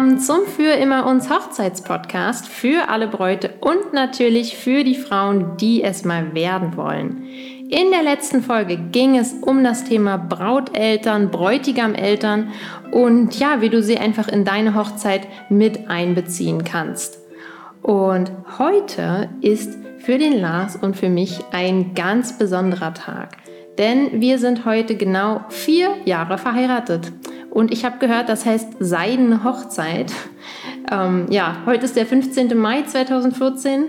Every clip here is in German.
willkommen zum Für immer uns Hochzeitspodcast für alle Bräute und natürlich für die Frauen, die es mal werden wollen. In der letzten Folge ging es um das Thema Brauteltern, Bräutigameltern und ja, wie du sie einfach in deine Hochzeit mit einbeziehen kannst. Und heute ist für den Lars und für mich ein ganz besonderer Tag, denn wir sind heute genau vier Jahre verheiratet. Und ich habe gehört, das heißt Seidene Hochzeit. Ähm, ja, heute ist der 15. Mai 2014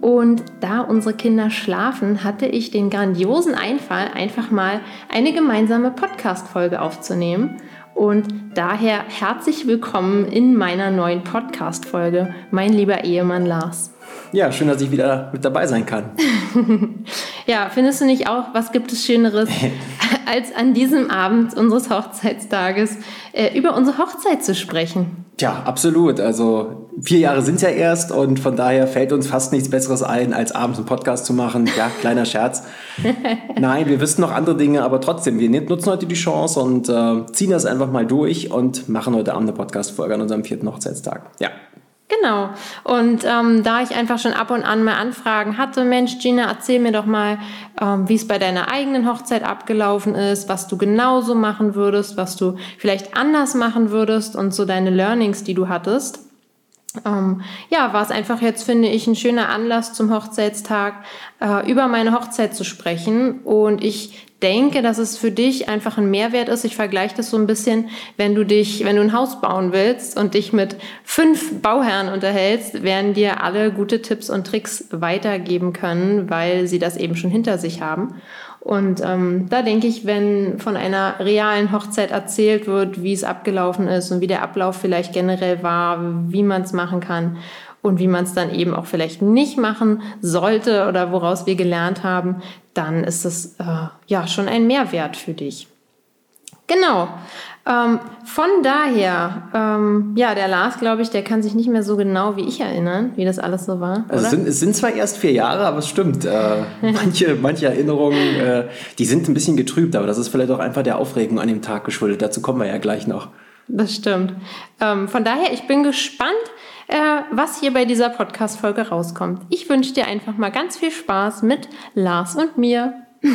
und da unsere Kinder schlafen, hatte ich den grandiosen Einfall, einfach mal eine gemeinsame Podcast-Folge aufzunehmen. Und daher herzlich willkommen in meiner neuen Podcast-Folge, mein lieber Ehemann Lars. Ja, schön, dass ich wieder mit dabei sein kann. ja, findest du nicht auch, was gibt es Schöneres, als an diesem Abend unseres Hochzeitstages äh, über unsere Hochzeit zu sprechen? Ja, absolut. Also vier Jahre sind ja erst und von daher fällt uns fast nichts Besseres ein, als abends einen Podcast zu machen. Ja, kleiner Scherz. Nein, wir wissen noch andere Dinge, aber trotzdem, wir nutzen heute die Chance und äh, ziehen das einfach mal durch und machen heute Abend eine Podcast-Folge an unserem vierten Hochzeitstag. Ja. Genau. Und ähm, da ich einfach schon ab und an mal Anfragen hatte, Mensch, Gina, erzähl mir doch mal, ähm, wie es bei deiner eigenen Hochzeit abgelaufen ist, was du genauso machen würdest, was du vielleicht anders machen würdest und so deine Learnings, die du hattest. Ähm, ja, war es einfach jetzt, finde ich, ein schöner Anlass zum Hochzeitstag, äh, über meine Hochzeit zu sprechen. Und ich denke, dass es für dich einfach ein Mehrwert ist. Ich vergleiche das so ein bisschen, wenn du dich, wenn du ein Haus bauen willst und dich mit fünf Bauherren unterhältst, werden dir alle gute Tipps und Tricks weitergeben können, weil sie das eben schon hinter sich haben. Und ähm, da denke ich, wenn von einer realen Hochzeit erzählt wird, wie es abgelaufen ist und wie der Ablauf vielleicht generell war, wie man es machen kann und wie man es dann eben auch vielleicht nicht machen sollte oder woraus wir gelernt haben, dann ist das äh, ja schon ein Mehrwert für dich. Genau. Ähm, von daher, ähm, ja, der Lars, glaube ich, der kann sich nicht mehr so genau wie ich erinnern, wie das alles so war. Also es sind, es sind zwar erst vier Jahre, aber es stimmt. Äh, manche, manche Erinnerungen, äh, die sind ein bisschen getrübt, aber das ist vielleicht auch einfach der Aufregung an dem Tag geschuldet. Dazu kommen wir ja gleich noch. Das stimmt. Ähm, von daher, ich bin gespannt, äh, was hier bei dieser Podcast-Folge rauskommt. Ich wünsche dir einfach mal ganz viel Spaß mit Lars und mir.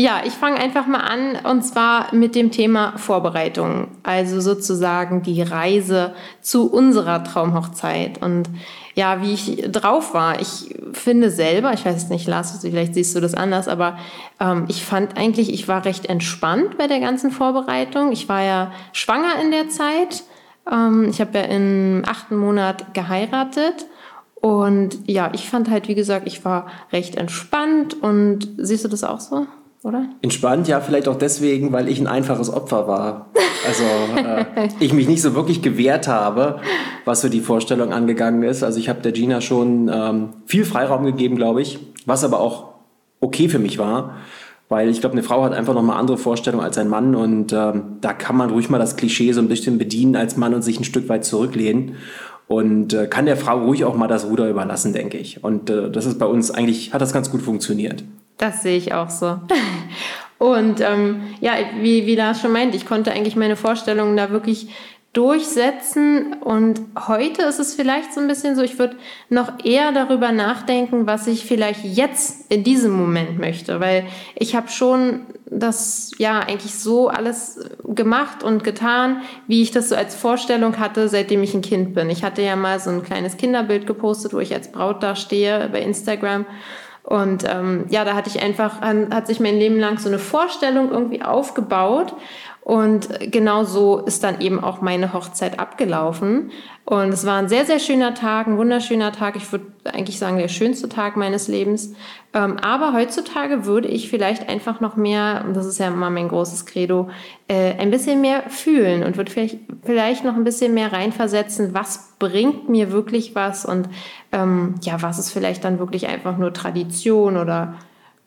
Ja, ich fange einfach mal an und zwar mit dem Thema Vorbereitung, also sozusagen die Reise zu unserer Traumhochzeit und ja, wie ich drauf war. Ich finde selber, ich weiß nicht, Lars, vielleicht siehst du das anders, aber ähm, ich fand eigentlich, ich war recht entspannt bei der ganzen Vorbereitung. Ich war ja schwanger in der Zeit. Ähm, ich habe ja im achten Monat geheiratet. Und ja, ich fand halt, wie gesagt, ich war recht entspannt und siehst du das auch so? oder? Entspannt, ja, vielleicht auch deswegen, weil ich ein einfaches Opfer war. Also äh, ich mich nicht so wirklich gewehrt habe, was so die Vorstellung angegangen ist. Also ich habe der Gina schon ähm, viel Freiraum gegeben, glaube ich, was aber auch okay für mich war. Weil ich glaube, eine Frau hat einfach noch mal andere Vorstellungen als ein Mann und ähm, da kann man ruhig mal das Klischee so ein bisschen bedienen als Mann und sich ein Stück weit zurücklehnen und äh, kann der Frau ruhig auch mal das Ruder überlassen, denke ich. Und äh, das ist bei uns eigentlich, hat das ganz gut funktioniert. Das sehe ich auch so. Und ähm, ja, wie, wie Lars schon meint, ich konnte eigentlich meine Vorstellungen da wirklich durchsetzen. Und heute ist es vielleicht so ein bisschen so, ich würde noch eher darüber nachdenken, was ich vielleicht jetzt in diesem Moment möchte, weil ich habe schon das ja eigentlich so alles gemacht und getan, wie ich das so als Vorstellung hatte, seitdem ich ein Kind bin. Ich hatte ja mal so ein kleines Kinderbild gepostet, wo ich als Braut da stehe bei Instagram. Und ähm, ja, da hatte ich einfach, hat sich mein Leben lang so eine Vorstellung irgendwie aufgebaut. Und genau so ist dann eben auch meine Hochzeit abgelaufen. Und es war ein sehr, sehr schöner Tag, ein wunderschöner Tag. Ich würde eigentlich sagen, der schönste Tag meines Lebens. Ähm, aber heutzutage würde ich vielleicht einfach noch mehr, und das ist ja immer mein großes Credo, äh, ein bisschen mehr fühlen und würde vielleicht, vielleicht noch ein bisschen mehr reinversetzen, was bringt mir wirklich was und ähm, ja, was ist vielleicht dann wirklich einfach nur Tradition oder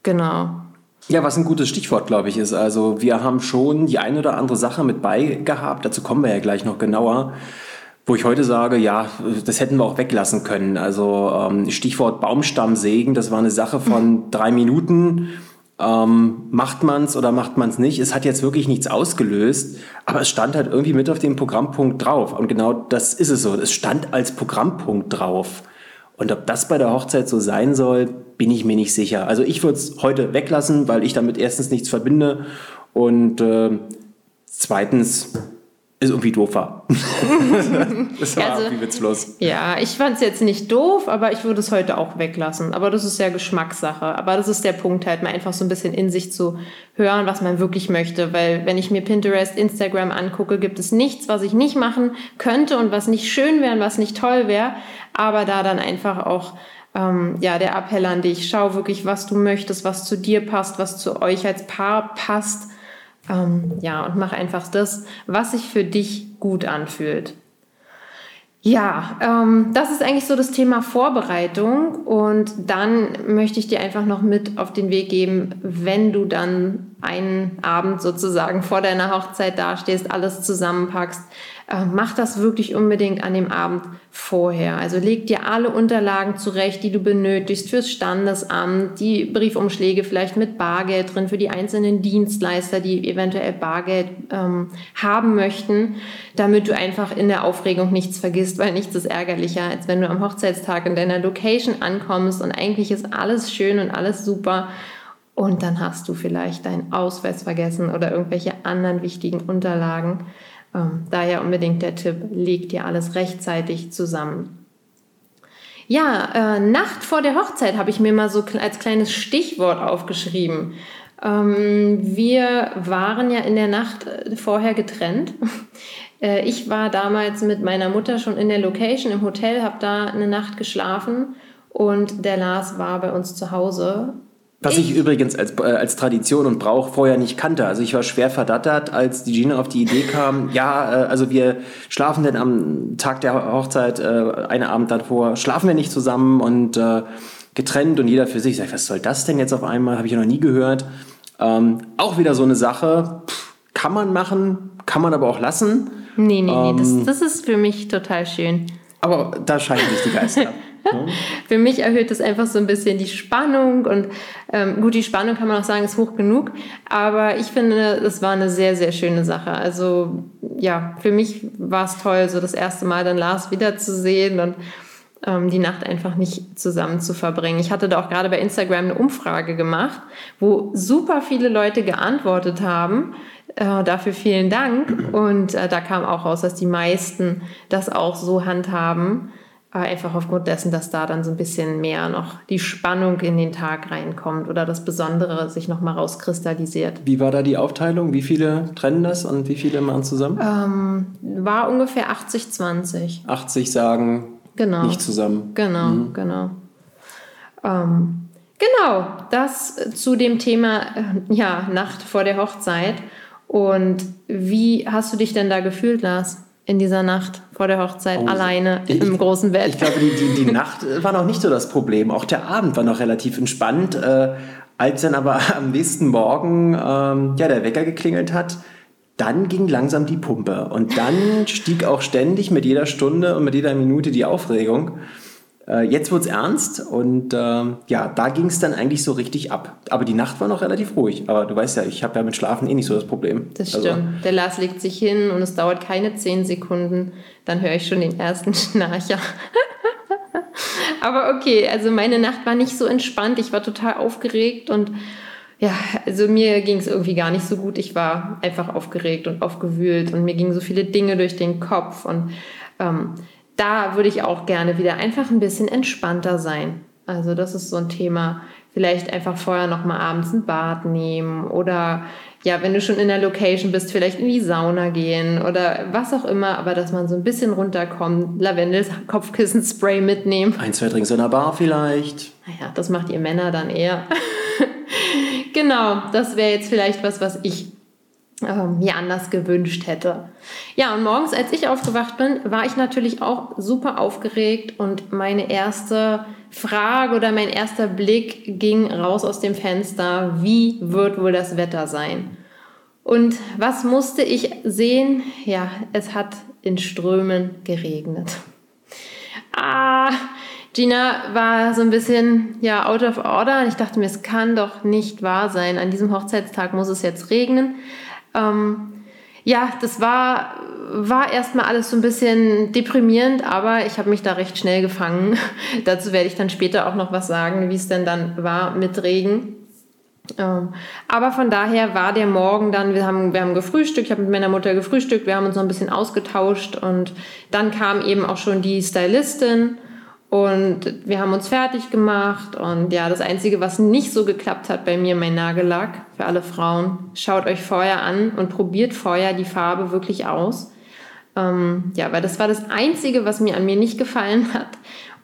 genau. Ja, was ein gutes Stichwort, glaube ich, ist. Also wir haben schon die eine oder andere Sache mit beigehabt, dazu kommen wir ja gleich noch genauer, wo ich heute sage, ja, das hätten wir auch weglassen können. Also ähm, Stichwort Baumstammsägen, das war eine Sache von drei Minuten. Ähm, macht man es oder macht man es nicht? Es hat jetzt wirklich nichts ausgelöst, aber es stand halt irgendwie mit auf dem Programmpunkt drauf. Und genau das ist es so. Es stand als Programmpunkt drauf. Und ob das bei der Hochzeit so sein soll, bin ich mir nicht sicher. Also ich würde es heute weglassen, weil ich damit erstens nichts verbinde und äh, zweitens ist irgendwie doof war. das war also, irgendwie witzlos. Ja, ich fand es jetzt nicht doof, aber ich würde es heute auch weglassen. Aber das ist ja Geschmackssache. Aber das ist der Punkt halt, mal einfach so ein bisschen in sich zu hören, was man wirklich möchte. Weil wenn ich mir Pinterest, Instagram angucke, gibt es nichts, was ich nicht machen könnte und was nicht schön wäre und was nicht toll wäre. Aber da dann einfach auch ähm, ja, der Appell an dich, schau wirklich, was du möchtest, was zu dir passt, was zu euch als Paar passt ähm, ja, und mach einfach das, was sich für dich gut anfühlt. Ja, ähm, das ist eigentlich so das Thema Vorbereitung. Und dann möchte ich dir einfach noch mit auf den Weg geben, wenn du dann einen Abend sozusagen vor deiner Hochzeit dastehst, alles zusammenpackst, äh, mach das wirklich unbedingt an dem Abend vorher. Also leg dir alle Unterlagen zurecht, die du benötigst fürs Standesamt, die Briefumschläge vielleicht mit Bargeld drin für die einzelnen Dienstleister, die eventuell Bargeld ähm, haben möchten, damit du einfach in der Aufregung nichts vergisst, weil nichts ist ärgerlicher, als wenn du am Hochzeitstag in deiner Location ankommst und eigentlich ist alles schön und alles super. Und dann hast du vielleicht deinen Ausweis vergessen oder irgendwelche anderen wichtigen Unterlagen. Ähm, daher unbedingt der Tipp, leg dir alles rechtzeitig zusammen. Ja, äh, Nacht vor der Hochzeit habe ich mir mal so als kleines Stichwort aufgeschrieben. Ähm, wir waren ja in der Nacht äh, vorher getrennt. Äh, ich war damals mit meiner Mutter schon in der Location im Hotel, habe da eine Nacht geschlafen und der Lars war bei uns zu Hause was ich, ich übrigens als, äh, als Tradition und Brauch vorher nicht kannte. Also ich war schwer verdattert, als die Gina auf die Idee kam, ja, äh, also wir schlafen denn am Tag der Hochzeit, äh, einen Abend davor, schlafen wir nicht zusammen und äh, getrennt und jeder für sich. Sag ich, was soll das denn jetzt auf einmal? Habe ich ja noch nie gehört. Ähm, auch wieder so eine Sache, Pff, kann man machen, kann man aber auch lassen. Nee, nee, ähm, nee, das, ähm, das ist für mich total schön. Aber da scheiden sich die Geister. Für mich erhöht das einfach so ein bisschen die Spannung und ähm, gut, die Spannung kann man auch sagen, ist hoch genug, aber ich finde, es war eine sehr, sehr schöne Sache. Also ja, für mich war es toll, so das erste Mal dann Lars wiederzusehen und ähm, die Nacht einfach nicht zusammen zu verbringen. Ich hatte da auch gerade bei Instagram eine Umfrage gemacht, wo super viele Leute geantwortet haben. Äh, dafür vielen Dank. Und äh, da kam auch raus, dass die meisten das auch so handhaben Einfach aufgrund dessen, dass da dann so ein bisschen mehr noch die Spannung in den Tag reinkommt oder das Besondere sich nochmal rauskristallisiert. Wie war da die Aufteilung? Wie viele trennen das und wie viele machen zusammen? Ähm, war ungefähr 80-20. 80 sagen genau. nicht zusammen. Genau, mhm. genau. Ähm, genau, das zu dem Thema äh, ja, Nacht vor der Hochzeit. Und wie hast du dich denn da gefühlt, Lars? In dieser Nacht vor der Hochzeit oh, alleine ich, im großen Bett. Ich glaube, die, die, die Nacht war noch nicht so das Problem. Auch der Abend war noch relativ entspannt. Äh, als dann aber am nächsten Morgen ähm, ja, der Wecker geklingelt hat, dann ging langsam die Pumpe. Und dann stieg auch ständig mit jeder Stunde und mit jeder Minute die Aufregung. Äh, jetzt es ernst und äh, ja, da ging es dann eigentlich so richtig ab. Aber die Nacht war noch relativ ruhig. Aber du weißt ja, ich habe ja mit Schlafen eh nicht so das Problem. Das also stimmt. Also. Der Lars legt sich hin und es dauert keine zehn Sekunden. Dann höre ich schon den ersten Schnarcher. Aber okay, also meine Nacht war nicht so entspannt. Ich war total aufgeregt und ja, also mir ging es irgendwie gar nicht so gut. Ich war einfach aufgeregt und aufgewühlt und mir gingen so viele Dinge durch den Kopf und ähm, da würde ich auch gerne wieder einfach ein bisschen entspannter sein. Also das ist so ein Thema. Vielleicht einfach vorher noch mal abends ein Bad nehmen oder ja, wenn du schon in der Location bist, vielleicht in die Sauna gehen oder was auch immer, aber dass man so ein bisschen runterkommt, Lavendel, Kopfkissenspray mitnehmen. Ein, zwei Drinks in der Bar vielleicht. Naja, das macht ihr Männer dann eher. genau, das wäre jetzt vielleicht was, was ich ähm, mir anders gewünscht hätte. Ja, und morgens, als ich aufgewacht bin, war ich natürlich auch super aufgeregt und meine erste Frage oder mein erster Blick ging raus aus dem Fenster, wie wird wohl das Wetter sein? Und was musste ich sehen? Ja, es hat in Strömen geregnet. Ah, Gina war so ein bisschen ja out of order und ich dachte mir, es kann doch nicht wahr sein. An diesem Hochzeitstag muss es jetzt regnen. Ähm, ja, das war, war erstmal alles so ein bisschen deprimierend, aber ich habe mich da recht schnell gefangen. Dazu werde ich dann später auch noch was sagen, wie es denn dann war mit Regen. Ähm, aber von daher war der Morgen dann, wir haben, wir haben gefrühstückt, ich habe mit meiner Mutter gefrühstückt, wir haben uns noch ein bisschen ausgetauscht und dann kam eben auch schon die Stylistin und wir haben uns fertig gemacht und ja, das Einzige, was nicht so geklappt hat bei mir, mein Nagellack für alle Frauen. Schaut euch vorher an und probiert vorher die Farbe wirklich aus. Ähm, ja, weil das war das Einzige, was mir an mir nicht gefallen hat.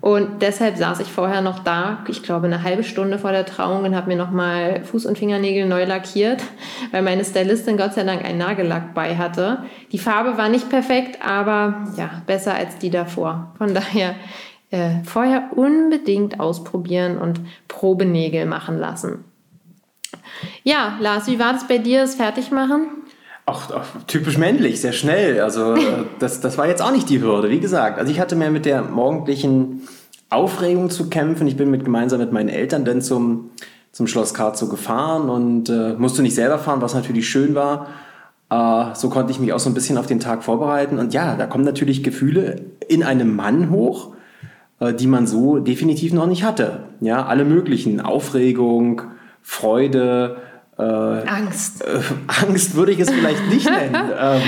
Und deshalb saß ich vorher noch da, ich glaube eine halbe Stunde vor der Trauung und habe mir nochmal Fuß und Fingernägel neu lackiert, weil meine Stylistin Gott sei Dank einen Nagellack bei hatte. Die Farbe war nicht perfekt, aber ja, besser als die davor. Von daher äh, vorher unbedingt ausprobieren und Probenägel machen lassen. Ja, Lars, wie war das bei dir, das Fertigmachen? Auch, auch, typisch männlich, sehr schnell. Also äh, das, das war jetzt auch nicht die Hürde, wie gesagt. Also ich hatte mehr mit der morgendlichen Aufregung zu kämpfen. Ich bin mit, gemeinsam mit meinen Eltern dann zum, zum Schloss Karzow gefahren und äh, musste nicht selber fahren, was natürlich schön war. Äh, so konnte ich mich auch so ein bisschen auf den Tag vorbereiten. Und ja, da kommen natürlich Gefühle in einem Mann hoch, die man so definitiv noch nicht hatte. Ja, alle möglichen. Aufregung, Freude, äh, Angst. Äh, Angst würde ich es vielleicht nicht nennen. ähm,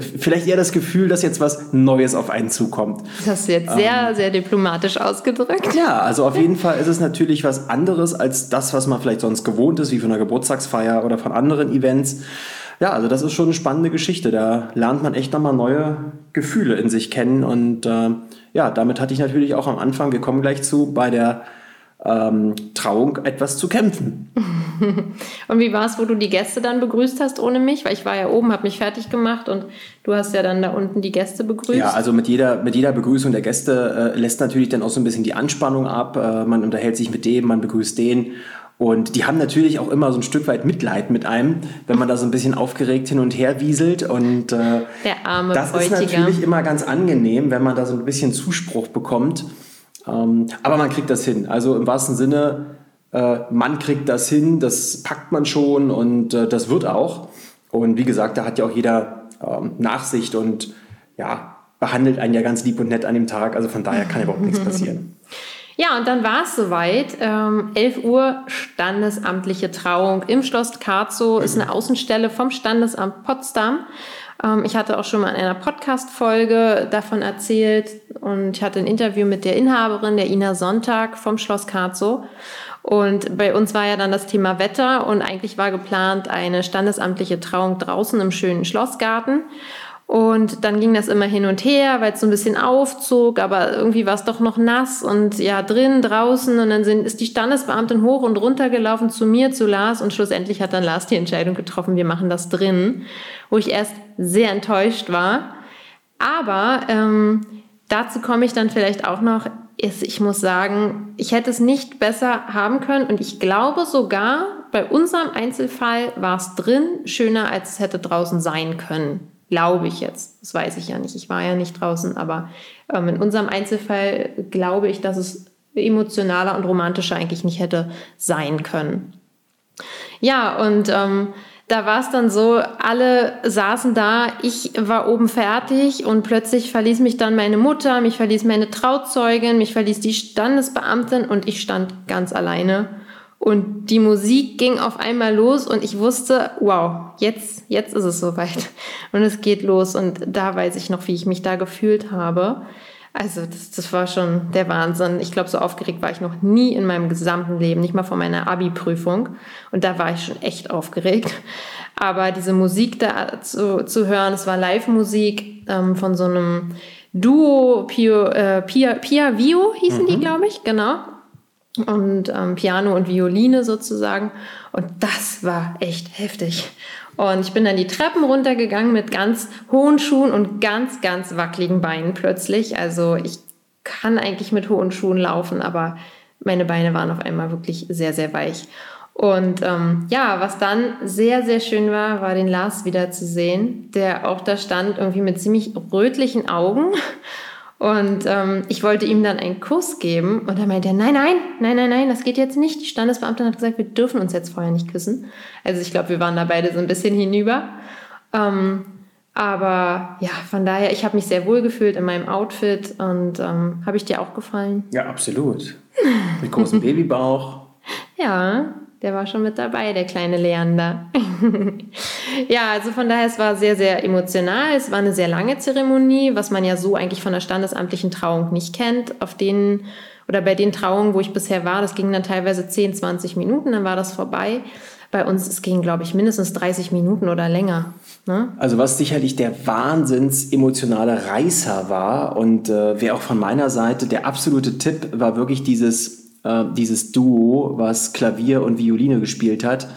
vielleicht eher das Gefühl, dass jetzt was Neues auf einen zukommt. Das hast du jetzt sehr, ähm, sehr diplomatisch ausgedrückt. Ja, also auf jeden Fall ist es natürlich was anderes als das, was man vielleicht sonst gewohnt ist, wie von einer Geburtstagsfeier oder von anderen Events. Ja, also das ist schon eine spannende Geschichte. Da lernt man echt nochmal neue Gefühle in sich kennen. Und äh, ja, damit hatte ich natürlich auch am Anfang, wir kommen gleich zu, bei der ähm, Trauung etwas zu kämpfen. und wie war es, wo du die Gäste dann begrüßt hast ohne mich? Weil ich war ja oben, habe mich fertig gemacht und du hast ja dann da unten die Gäste begrüßt. Ja, also mit jeder, mit jeder Begrüßung der Gäste äh, lässt natürlich dann auch so ein bisschen die Anspannung ab. Äh, man unterhält sich mit dem, man begrüßt den. Und die haben natürlich auch immer so ein Stück weit Mitleid mit einem, wenn man da so ein bisschen aufgeregt hin und her wieselt. Und äh, der arme das Bräutigam. ist natürlich immer ganz angenehm, wenn man da so ein bisschen Zuspruch bekommt. Ähm, aber man kriegt das hin. Also im wahrsten Sinne, äh, man kriegt das hin, das packt man schon und äh, das wird auch. Und wie gesagt, da hat ja auch jeder ähm, Nachsicht und ja, behandelt einen ja ganz lieb und nett an dem Tag. Also von daher kann überhaupt nichts passieren. Ja, und dann war es soweit. Ähm, 11 Uhr standesamtliche Trauung im Schloss Karzow ist eine Außenstelle vom Standesamt Potsdam. Ähm, ich hatte auch schon mal in einer Podcast-Folge davon erzählt und ich hatte ein Interview mit der Inhaberin, der Ina Sonntag vom Schloss Karzow. Und bei uns war ja dann das Thema Wetter und eigentlich war geplant eine standesamtliche Trauung draußen im schönen Schlossgarten. Und dann ging das immer hin und her, weil es so ein bisschen aufzog, aber irgendwie war es doch noch nass und ja, drin, draußen. Und dann sind, ist die Standesbeamtin hoch und runter gelaufen zu mir, zu Lars. Und schlussendlich hat dann Lars die Entscheidung getroffen, wir machen das drin, wo ich erst sehr enttäuscht war. Aber ähm, dazu komme ich dann vielleicht auch noch. Ich muss sagen, ich hätte es nicht besser haben können. Und ich glaube sogar, bei unserem Einzelfall war es drin schöner, als es hätte draußen sein können. Glaube ich jetzt. Das weiß ich ja nicht. Ich war ja nicht draußen, aber ähm, in unserem Einzelfall glaube ich, dass es emotionaler und romantischer eigentlich nicht hätte sein können. Ja, und ähm, da war es dann so, alle saßen da, ich war oben fertig und plötzlich verließ mich dann meine Mutter, mich verließ meine Trauzeugin, mich verließ die Standesbeamtin und ich stand ganz alleine und die Musik ging auf einmal los und ich wusste, wow, jetzt, jetzt ist es soweit. Und es geht los. Und da weiß ich noch, wie ich mich da gefühlt habe. Also das, das war schon der Wahnsinn. Ich glaube, so aufgeregt war ich noch nie in meinem gesamten Leben, nicht mal vor meiner Abi-Prüfung. Und da war ich schon echt aufgeregt. Aber diese Musik da zu, zu hören, es war Live-Musik ähm, von so einem Duo, Pio, äh, Pia, Pia Vio hießen mhm. die, glaube ich, genau und ähm, Piano und Violine sozusagen. Und das war echt heftig. Und ich bin dann die Treppen runtergegangen mit ganz hohen Schuhen und ganz, ganz wackeligen Beinen plötzlich. Also ich kann eigentlich mit hohen Schuhen laufen, aber meine Beine waren auf einmal wirklich sehr, sehr weich. Und ähm, ja, was dann sehr, sehr schön war, war den Lars wieder zu sehen, der auch da stand, irgendwie mit ziemlich rötlichen Augen Und ähm, ich wollte ihm dann einen Kuss geben und er meinte, nein, nein, nein, nein, nein, das geht jetzt nicht. Die Standesbeamtin hat gesagt, wir dürfen uns jetzt vorher nicht küssen. Also ich glaube, wir waren da beide so ein bisschen hinüber. Ähm, aber ja, von daher, ich habe mich sehr wohl gefühlt in meinem Outfit und ähm, habe ich dir auch gefallen? Ja, absolut. Mit großem Babybauch. Ja, der war schon mit dabei, der kleine Leander. ja, also von daher, es war sehr, sehr emotional. Es war eine sehr lange Zeremonie, was man ja so eigentlich von der standesamtlichen Trauung nicht kennt. Auf denen oder bei den Trauungen, wo ich bisher war, das ging dann teilweise 10, 20 Minuten, dann war das vorbei. Bei uns, es ging, glaube ich, mindestens 30 Minuten oder länger. Ne? Also was sicherlich der wahnsinns emotionale Reißer war und äh, wäre auch von meiner Seite der absolute Tipp, war wirklich dieses äh, dieses Duo, was Klavier und Violine gespielt hat.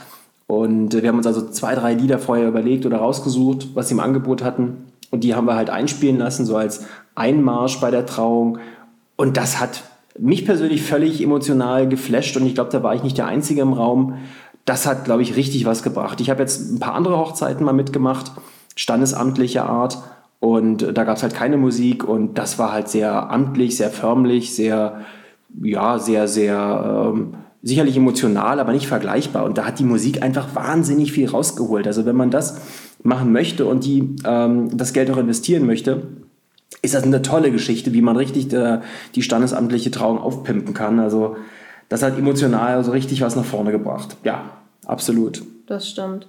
Und äh, wir haben uns also zwei, drei Lieder vorher überlegt oder rausgesucht, was sie im Angebot hatten. Und die haben wir halt einspielen lassen, so als Einmarsch bei der Trauung. Und das hat mich persönlich völlig emotional geflasht. Und ich glaube, da war ich nicht der Einzige im Raum. Das hat, glaube ich, richtig was gebracht. Ich habe jetzt ein paar andere Hochzeiten mal mitgemacht, standesamtlicher Art. Und da gab es halt keine Musik. Und das war halt sehr amtlich, sehr förmlich, sehr ja, sehr, sehr ähm, sicherlich emotional, aber nicht vergleichbar. Und da hat die Musik einfach wahnsinnig viel rausgeholt. Also wenn man das machen möchte und die, ähm, das Geld auch investieren möchte, ist das eine tolle Geschichte, wie man richtig der, die standesamtliche Trauung aufpimpen kann. Also das hat emotional so richtig was nach vorne gebracht. Ja, absolut. Das stimmt.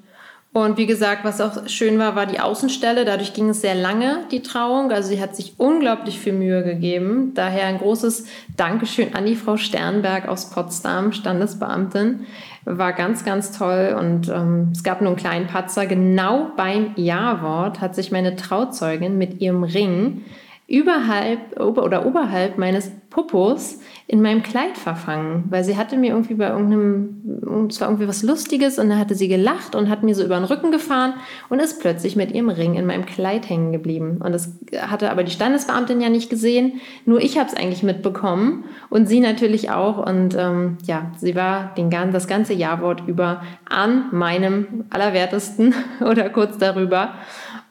Und wie gesagt, was auch schön war, war die Außenstelle. Dadurch ging es sehr lange, die Trauung. Also sie hat sich unglaublich viel Mühe gegeben. Daher ein großes Dankeschön an die Frau Sternberg aus Potsdam, Standesbeamtin. War ganz, ganz toll. Und ähm, es gab nur einen kleinen Patzer. Genau beim Ja-Wort hat sich meine Trauzeugin mit ihrem Ring überhalb oder oberhalb meines Popos in meinem Kleid verfangen, weil sie hatte mir irgendwie bei irgendeinem, es war irgendwie was Lustiges und da hatte sie gelacht und hat mir so über den Rücken gefahren und ist plötzlich mit ihrem Ring in meinem Kleid hängen geblieben. Und das hatte aber die Standesbeamtin ja nicht gesehen, nur ich habe es eigentlich mitbekommen und sie natürlich auch. Und ähm, ja, sie war den, das ganze Jawort über an meinem Allerwertesten oder kurz darüber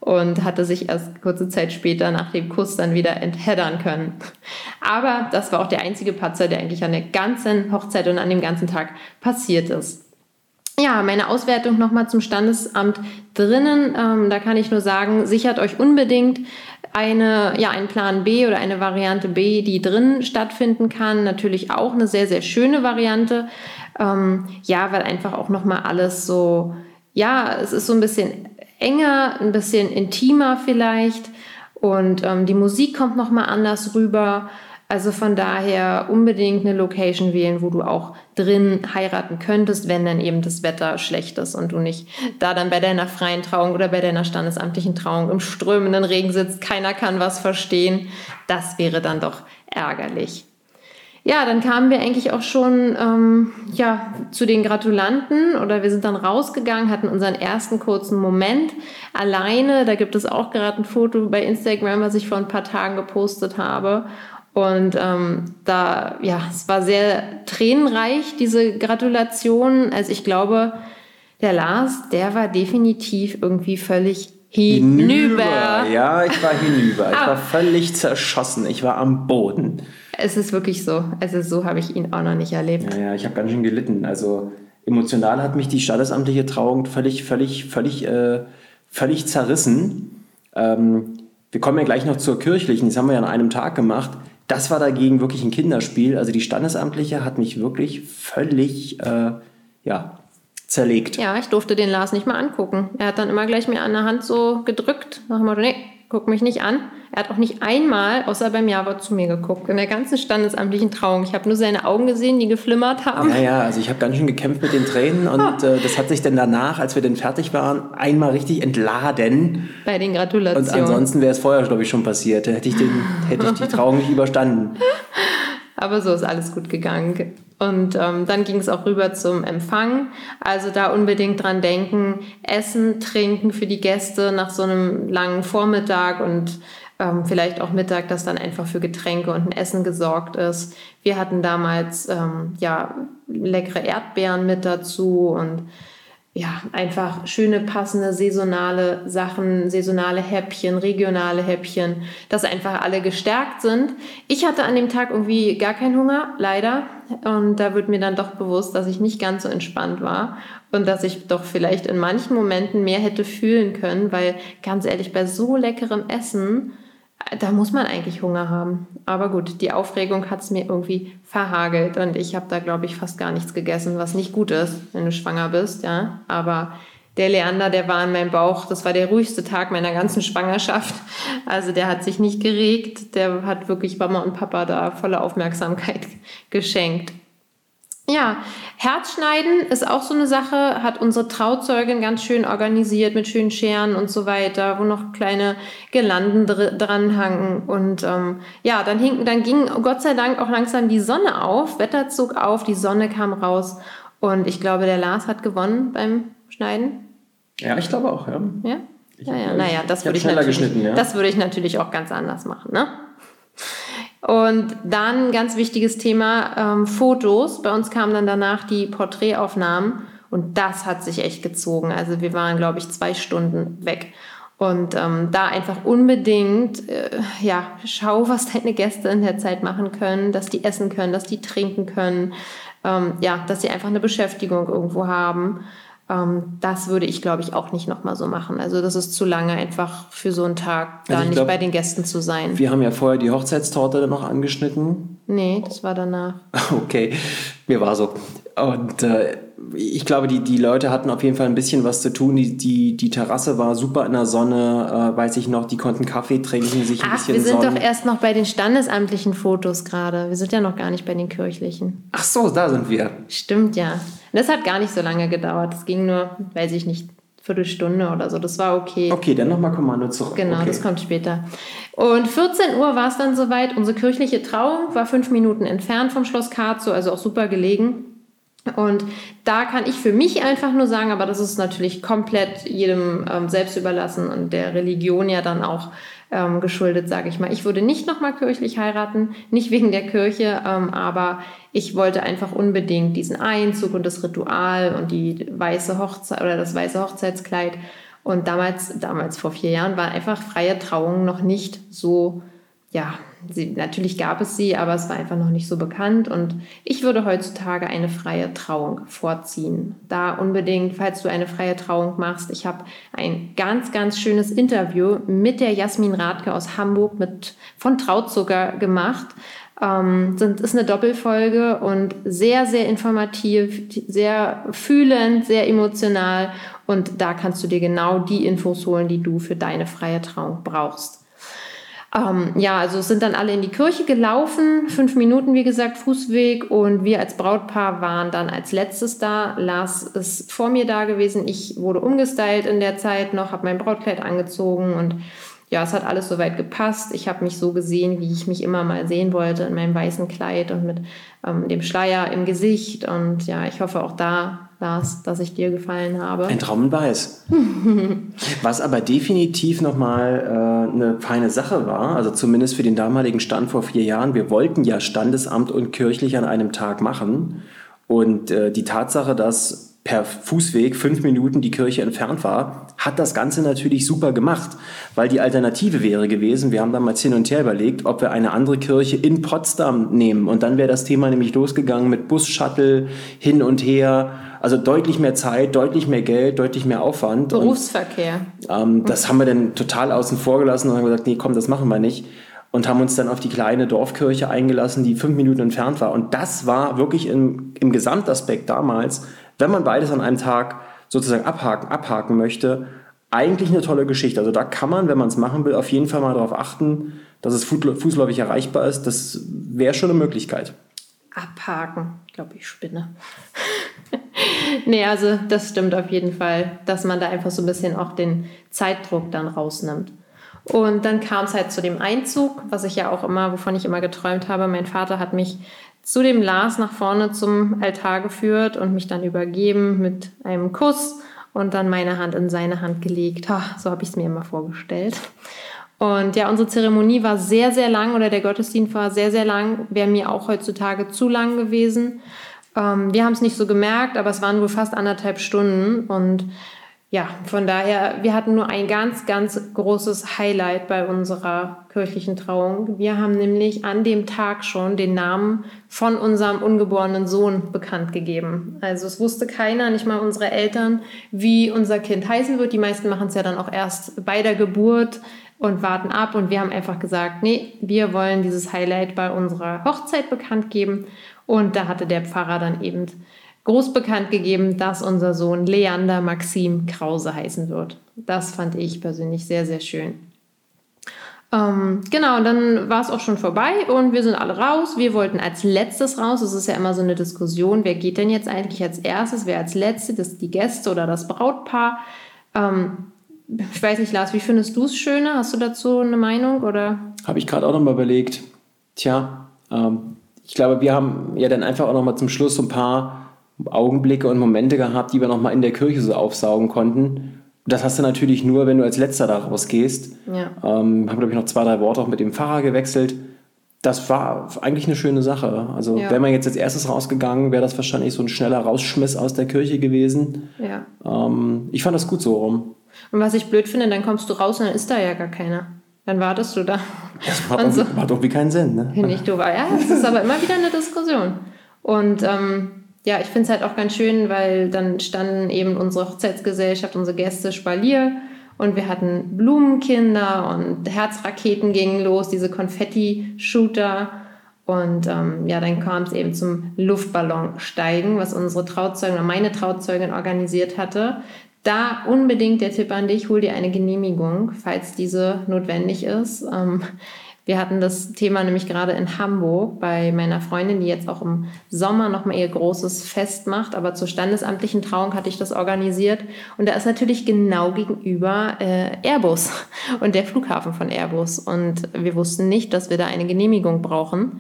und hatte sich erst kurze Zeit später nach dem Kuss dann wieder entheddern können. Aber das war auch der einzige Patzer, der eigentlich an der ganzen Hochzeit und an dem ganzen Tag passiert ist. Ja, meine Auswertung nochmal zum Standesamt drinnen. Ähm, da kann ich nur sagen, sichert euch unbedingt eine, ja, einen Plan B oder eine Variante B, die drinnen stattfinden kann. Natürlich auch eine sehr, sehr schöne Variante. Ähm, ja, weil einfach auch nochmal alles so, ja, es ist so ein bisschen enger, ein bisschen intimer vielleicht und ähm, die Musik kommt nochmal anders rüber. Also von daher unbedingt eine Location wählen, wo du auch drin heiraten könntest, wenn dann eben das Wetter schlecht ist und du nicht da dann bei deiner freien Trauung oder bei deiner standesamtlichen Trauung im strömenden Regen sitzt, keiner kann was verstehen. Das wäre dann doch ärgerlich ja, dann kamen wir eigentlich auch schon ähm, ja, zu den Gratulanten oder wir sind dann rausgegangen, hatten unseren ersten kurzen Moment alleine. Da gibt es auch gerade ein Foto bei Instagram, was ich vor ein paar Tagen gepostet habe. Und ähm, da, ja, es war sehr tränenreich, diese Gratulation. Also ich glaube, der Lars, der war definitiv irgendwie völlig hinüber. hinüber. Ja, ich war hinüber. Ich war völlig zerschossen. Ich war am Boden. Es ist wirklich so. Also so habe ich ihn auch noch nicht erlebt. Ja, ja, ich habe ganz schön gelitten. Also emotional hat mich die standesamtliche Trauung völlig, völlig, völlig, äh, völlig zerrissen. Ähm, wir kommen ja gleich noch zur kirchlichen, das haben wir ja an einem Tag gemacht. Das war dagegen wirklich ein Kinderspiel. Also die Standesamtliche hat mich wirklich völlig, äh, ja, zerlegt. Ja, ich durfte den Lars nicht mal angucken. Er hat dann immer gleich mir an der Hand so gedrückt, nach dem Motto, nee, guck mich nicht an. Er hat auch nicht einmal, außer beim Jawort, zu mir geguckt. In der ganzen standesamtlichen Trauung. Ich habe nur seine Augen gesehen, die geflimmert haben. Ja, ja, also ich habe ganz schön gekämpft mit den Tränen und äh, das hat sich dann danach, als wir dann fertig waren, einmal richtig entladen. Bei den Gratulationen. Und ansonsten wäre es vorher, glaube ich, schon passiert. Hätte ich, den, hätte ich die Trauung nicht überstanden. Aber so ist alles gut gegangen. Und ähm, dann ging es auch rüber zum Empfang. Also da unbedingt dran denken, Essen, Trinken für die Gäste nach so einem langen Vormittag und ähm, vielleicht auch Mittag, dass dann einfach für Getränke und ein Essen gesorgt ist. Wir hatten damals ähm, ja leckere Erdbeeren mit dazu und ja, einfach schöne, passende, saisonale Sachen, saisonale Häppchen, regionale Häppchen, dass einfach alle gestärkt sind. Ich hatte an dem Tag irgendwie gar keinen Hunger, leider. Und da wird mir dann doch bewusst, dass ich nicht ganz so entspannt war und dass ich doch vielleicht in manchen Momenten mehr hätte fühlen können, weil ganz ehrlich, bei so leckerem Essen, da muss man eigentlich Hunger haben. Aber gut, die Aufregung hat es mir irgendwie verhagelt und ich habe da, glaube ich, fast gar nichts gegessen, was nicht gut ist, wenn du schwanger bist, ja. Aber der Leander, der war in meinem Bauch, das war der ruhigste Tag meiner ganzen Schwangerschaft. Also der hat sich nicht geregt, der hat wirklich Mama und Papa da volle Aufmerksamkeit geschenkt. Ja, Herzschneiden ist auch so eine Sache, hat unsere Trauzeugin ganz schön organisiert mit schönen Scheren und so weiter, wo noch kleine Gelanden dr dran hangen. Und ähm, ja, dann, hing, dann ging Gott sei Dank auch langsam die Sonne auf, Wetter zog auf, die Sonne kam raus. Und ich glaube, der Lars hat gewonnen beim Schneiden. Ja, ich glaube auch, ja. Ja? Ich ja, ja, naja, das würde ich, natürlich, ja. das würde ich natürlich auch ganz anders machen, ne? Und dann ganz wichtiges Thema ähm, Fotos. Bei uns kamen dann danach die Porträtaufnahmen und das hat sich echt gezogen. Also wir waren, glaube ich, zwei Stunden weg. Und ähm, da einfach unbedingt, äh, ja, schau, was deine Gäste in der Zeit machen können, dass die essen können, dass die trinken können, ähm, ja, dass sie einfach eine Beschäftigung irgendwo haben. Ähm, das würde ich, glaube ich, auch nicht nochmal so machen. Also das ist zu lange einfach für so einen Tag, da also nicht glaub, bei den Gästen zu sein. Wir haben ja vorher die Hochzeitstorte dann noch angeschnitten. Nee, das war danach. Okay, mir war so. Und äh, ich glaube, die, die Leute hatten auf jeden Fall ein bisschen was zu tun. Die, die, die Terrasse war super in der Sonne, äh, weiß ich noch. Die konnten Kaffee trinken, sich ein Ach, bisschen wir sind sonnen. doch erst noch bei den standesamtlichen Fotos gerade. Wir sind ja noch gar nicht bei den kirchlichen. Ach so, da sind wir. Stimmt, ja. Das hat gar nicht so lange gedauert. Das ging nur, weiß ich nicht, Viertelstunde oder so. Das war okay. Okay, dann nochmal Kommando zurück. Genau, okay. das kommt später. Und 14 Uhr war es dann soweit. Unsere kirchliche Trauung war fünf Minuten entfernt vom Schloss Karzow, also auch super gelegen. Und da kann ich für mich einfach nur sagen, aber das ist natürlich komplett jedem ähm, selbst überlassen und der Religion ja dann auch ähm, geschuldet, sage ich mal. Ich würde nicht nochmal kirchlich heiraten, nicht wegen der Kirche, ähm, aber ich wollte einfach unbedingt diesen Einzug und das Ritual und die weiße Hochzeit oder das weiße Hochzeitskleid. Und damals, damals vor vier Jahren, war einfach freie Trauung noch nicht so ja, sie, natürlich gab es sie, aber es war einfach noch nicht so bekannt. Und ich würde heutzutage eine freie Trauung vorziehen. Da unbedingt, falls du eine freie Trauung machst, ich habe ein ganz, ganz schönes Interview mit der Jasmin Radke aus Hamburg mit, von Trauzucker gemacht. Ähm, sind, ist eine Doppelfolge und sehr, sehr informativ, sehr fühlend, sehr emotional. Und da kannst du dir genau die Infos holen, die du für deine freie Trauung brauchst. Ähm, ja, also sind dann alle in die Kirche gelaufen, fünf Minuten, wie gesagt, Fußweg und wir als Brautpaar waren dann als letztes da. Lars ist vor mir da gewesen. Ich wurde umgestylt in der Zeit noch, habe mein Brautkleid angezogen und ja, es hat alles soweit gepasst. Ich habe mich so gesehen, wie ich mich immer mal sehen wollte, in meinem weißen Kleid und mit ähm, dem Schleier im Gesicht. Und ja, ich hoffe auch da, Lars, dass ich dir gefallen habe. Ein Traum in Weiß. Was aber definitiv nochmal äh, eine feine Sache war, also zumindest für den damaligen Stand vor vier Jahren. Wir wollten ja Standesamt und kirchlich an einem Tag machen. Und äh, die Tatsache, dass per Fußweg fünf Minuten die Kirche entfernt war, hat das Ganze natürlich super gemacht, weil die Alternative wäre gewesen, wir haben damals hin und her überlegt, ob wir eine andere Kirche in Potsdam nehmen und dann wäre das Thema nämlich losgegangen mit Bus, Shuttle, hin und her, also deutlich mehr Zeit, deutlich mehr Geld, deutlich mehr Aufwand. Berufsverkehr. Und, ähm, das haben wir dann total außen vor gelassen und haben gesagt, nee, komm, das machen wir nicht und haben uns dann auf die kleine Dorfkirche eingelassen, die fünf Minuten entfernt war. Und das war wirklich im, im Gesamtaspekt damals wenn man beides an einem Tag sozusagen abhaken, abhaken möchte, eigentlich eine tolle Geschichte. Also da kann man, wenn man es machen will, auf jeden Fall mal darauf achten, dass es fußläufig erreichbar ist. Das wäre schon eine Möglichkeit. Abhaken, glaube, ich spinne. nee, also das stimmt auf jeden Fall, dass man da einfach so ein bisschen auch den Zeitdruck dann rausnimmt. Und dann kam es halt zu dem Einzug, was ich ja auch immer, wovon ich immer geträumt habe. Mein Vater hat mich zu dem Lars nach vorne zum Altar geführt und mich dann übergeben mit einem Kuss und dann meine Hand in seine Hand gelegt. Ach, so habe ich es mir immer vorgestellt. Und ja, unsere Zeremonie war sehr, sehr lang oder der Gottesdienst war sehr, sehr lang. Wäre mir auch heutzutage zu lang gewesen. Ähm, wir haben es nicht so gemerkt, aber es waren wohl fast anderthalb Stunden und ja, von daher, wir hatten nur ein ganz, ganz großes Highlight bei unserer kirchlichen Trauung. Wir haben nämlich an dem Tag schon den Namen von unserem ungeborenen Sohn bekannt gegeben. Also es wusste keiner, nicht mal unsere Eltern, wie unser Kind heißen wird. Die meisten machen es ja dann auch erst bei der Geburt und warten ab. Und wir haben einfach gesagt, nee, wir wollen dieses Highlight bei unserer Hochzeit bekannt geben. Und da hatte der Pfarrer dann eben groß bekannt gegeben, dass unser Sohn Leander Maxim Krause heißen wird. Das fand ich persönlich sehr, sehr schön. Ähm, genau, und dann war es auch schon vorbei und wir sind alle raus. Wir wollten als letztes raus. Es ist ja immer so eine Diskussion, wer geht denn jetzt eigentlich als erstes, wer als letztes, das die Gäste oder das Brautpaar. Ähm, ich weiß nicht, Lars, wie findest du es schöner? Hast du dazu eine Meinung? Habe ich gerade auch nochmal überlegt. Tja, ähm, ich glaube, wir haben ja dann einfach auch nochmal zum Schluss so ein paar Augenblicke und Momente gehabt, die wir nochmal in der Kirche so aufsaugen konnten. Das hast du natürlich nur, wenn du als Letzter da rausgehst. Ja. Ähm, haben, glaube ich, noch zwei, drei Worte auch mit dem Pfarrer gewechselt. Das war eigentlich eine schöne Sache. Also, ja. wäre man jetzt als erstes rausgegangen, wäre das wahrscheinlich so ein schneller Rausschmiss aus der Kirche gewesen. Ja. Ähm, ich fand das gut so rum. Und was ich blöd finde, dann kommst du raus und dann ist da ja gar keiner. Dann wartest du da. Das macht, so. macht irgendwie keinen Sinn, ne? Nicht du, ja, es ist aber immer wieder eine Diskussion. Und ähm, ja, ich finde es halt auch ganz schön, weil dann standen eben unsere Hochzeitsgesellschaft, unsere Gäste Spalier und wir hatten Blumenkinder und Herzraketen gingen los, diese Konfetti-Shooter. Und ähm, ja, dann kam es eben zum Luftballonsteigen, was unsere Trauzeugin oder meine Trauzeugin organisiert hatte. Da unbedingt der Tipp an dich, hol dir eine Genehmigung, falls diese notwendig ist. Ähm, wir hatten das Thema nämlich gerade in Hamburg bei meiner Freundin, die jetzt auch im Sommer nochmal ihr großes Fest macht. Aber zur standesamtlichen Trauung hatte ich das organisiert. Und da ist natürlich genau gegenüber äh, Airbus und der Flughafen von Airbus. Und wir wussten nicht, dass wir da eine Genehmigung brauchen.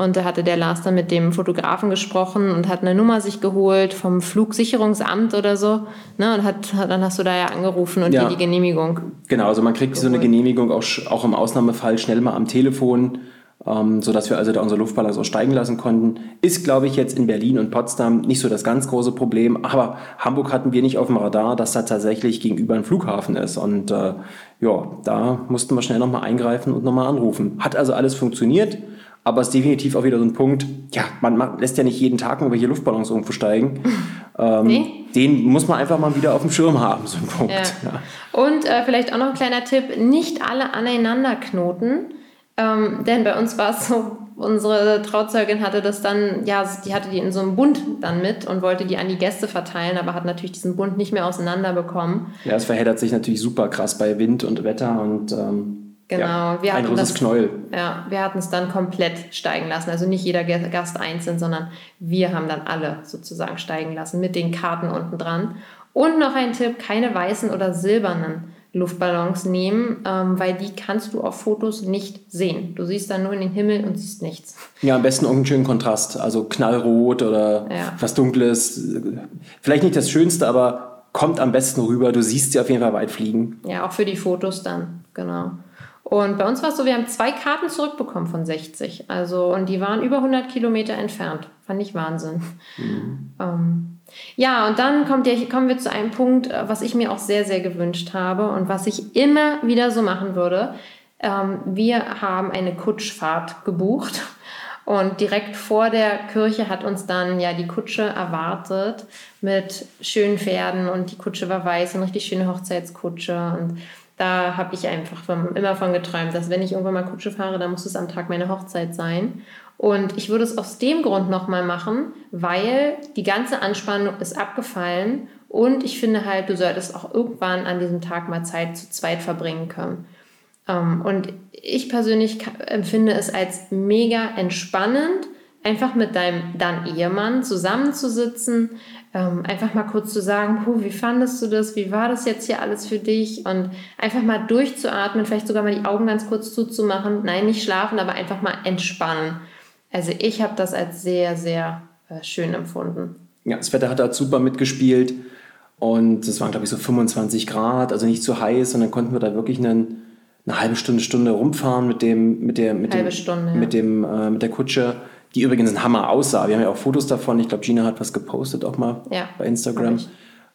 Und da hatte der Lars dann mit dem Fotografen gesprochen und hat eine Nummer sich geholt vom Flugsicherungsamt oder so. Ne? Und hat, dann hast du da ja angerufen und ja. die Genehmigung. Genau, also man kriegt geholt. so eine Genehmigung auch, auch im Ausnahmefall schnell mal am Telefon, ähm, sodass wir also da unsere Luftballons auch steigen lassen konnten. Ist, glaube ich, jetzt in Berlin und Potsdam nicht so das ganz große Problem. Aber Hamburg hatten wir nicht auf dem Radar, dass da tatsächlich gegenüber ein Flughafen ist. Und äh, ja, da mussten wir schnell nochmal eingreifen und nochmal anrufen. Hat also alles funktioniert. Aber es ist definitiv auch wieder so ein Punkt, ja, man macht, lässt ja nicht jeden Tag irgendwelche Luftballons irgendwo steigen. Ähm, nee. Den muss man einfach mal wieder auf dem Schirm haben, so ein Punkt. Ja. Ja. Und äh, vielleicht auch noch ein kleiner Tipp, nicht alle aneinander knoten. Ähm, denn bei uns war es so, unsere Trauzeugin hatte das dann, ja, die hatte die in so einem Bund dann mit und wollte die an die Gäste verteilen, aber hat natürlich diesen Bund nicht mehr auseinander bekommen. Ja, es verheddert sich natürlich super krass bei Wind und Wetter und ähm Genau, ja, wir hatten ein großes das, Knäuel. Ja, wir hatten es dann komplett steigen lassen. Also nicht jeder Gast einzeln, sondern wir haben dann alle sozusagen steigen lassen mit den Karten unten dran. Und noch ein Tipp: keine weißen oder silbernen Luftballons nehmen, ähm, weil die kannst du auf Fotos nicht sehen. Du siehst dann nur in den Himmel und siehst nichts. Ja, am besten irgendeinen schönen Kontrast, also knallrot oder ja. was Dunkles. Vielleicht nicht das Schönste, aber kommt am besten rüber. Du siehst sie auf jeden Fall weit fliegen. Ja, auch für die Fotos dann, genau. Und bei uns war es so, wir haben zwei Karten zurückbekommen von 60. Also, und die waren über 100 Kilometer entfernt. Fand ich Wahnsinn. Mhm. Ähm, ja, und dann kommt der, kommen wir zu einem Punkt, äh, was ich mir auch sehr, sehr gewünscht habe und was ich immer wieder so machen würde. Ähm, wir haben eine Kutschfahrt gebucht. Und direkt vor der Kirche hat uns dann ja die Kutsche erwartet mit schönen Pferden und die Kutsche war weiß, eine richtig schöne Hochzeitskutsche. Und da habe ich einfach von, immer von geträumt, dass wenn ich irgendwann mal Kutsche fahre, dann muss es am Tag meiner Hochzeit sein. Und ich würde es aus dem Grund nochmal machen, weil die ganze Anspannung ist abgefallen und ich finde halt, du solltest auch irgendwann an diesem Tag mal Zeit zu zweit verbringen können. Ähm, und ich persönlich empfinde es als mega entspannend, einfach mit deinem dann Ehemann zusammenzusitzen, ähm, einfach mal kurz zu sagen, Puh, wie fandest du das, wie war das jetzt hier alles für dich und einfach mal durchzuatmen, vielleicht sogar mal die Augen ganz kurz zuzumachen, nein, nicht schlafen, aber einfach mal entspannen. Also ich habe das als sehr, sehr äh, schön empfunden. Ja, das Wetter hat da super mitgespielt und es waren, glaube ich, so 25 Grad, also nicht zu heiß und dann konnten wir da wirklich einen, eine halbe Stunde, Stunde rumfahren mit dem, mit der, mit halbe dem, Stunde, ja. mit dem, äh, mit der Kutsche die übrigens ein Hammer aussah. Wir haben ja auch Fotos davon. Ich glaube, Gina hat was gepostet auch mal Ja, bei Instagram.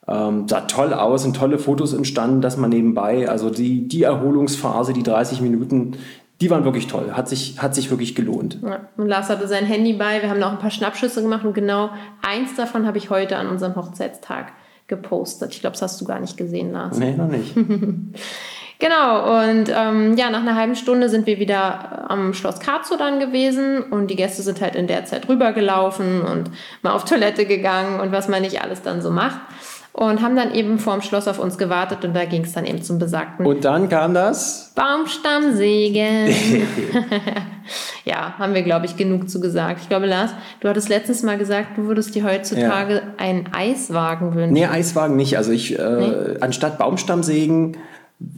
Ähm, sah toll aus, sind tolle Fotos entstanden, dass man nebenbei, also die, die Erholungsphase, die 30 Minuten, die waren wirklich toll. Hat sich, hat sich wirklich gelohnt. Ja, und Lars hatte sein Handy bei. Wir haben noch ein paar Schnappschüsse gemacht und genau eins davon habe ich heute an unserem Hochzeitstag gepostet. Ich glaube, das hast du gar nicht gesehen, Lars. Nee, noch nicht. Genau, und ähm, ja, nach einer halben Stunde sind wir wieder am Schloss Karzow dann gewesen und die Gäste sind halt in der Zeit rübergelaufen und mal auf Toilette gegangen und was man nicht alles dann so macht. Und haben dann eben vorm Schloss auf uns gewartet und da ging es dann eben zum besagten Und dann kam das. Baumstammsägen. ja, haben wir, glaube ich, genug zu gesagt. Ich glaube, Lars, du hattest letztens mal gesagt, du würdest dir heutzutage einen Eiswagen wünschen. Nee, Eiswagen nicht. Also ich, äh, anstatt Baumstammsägen,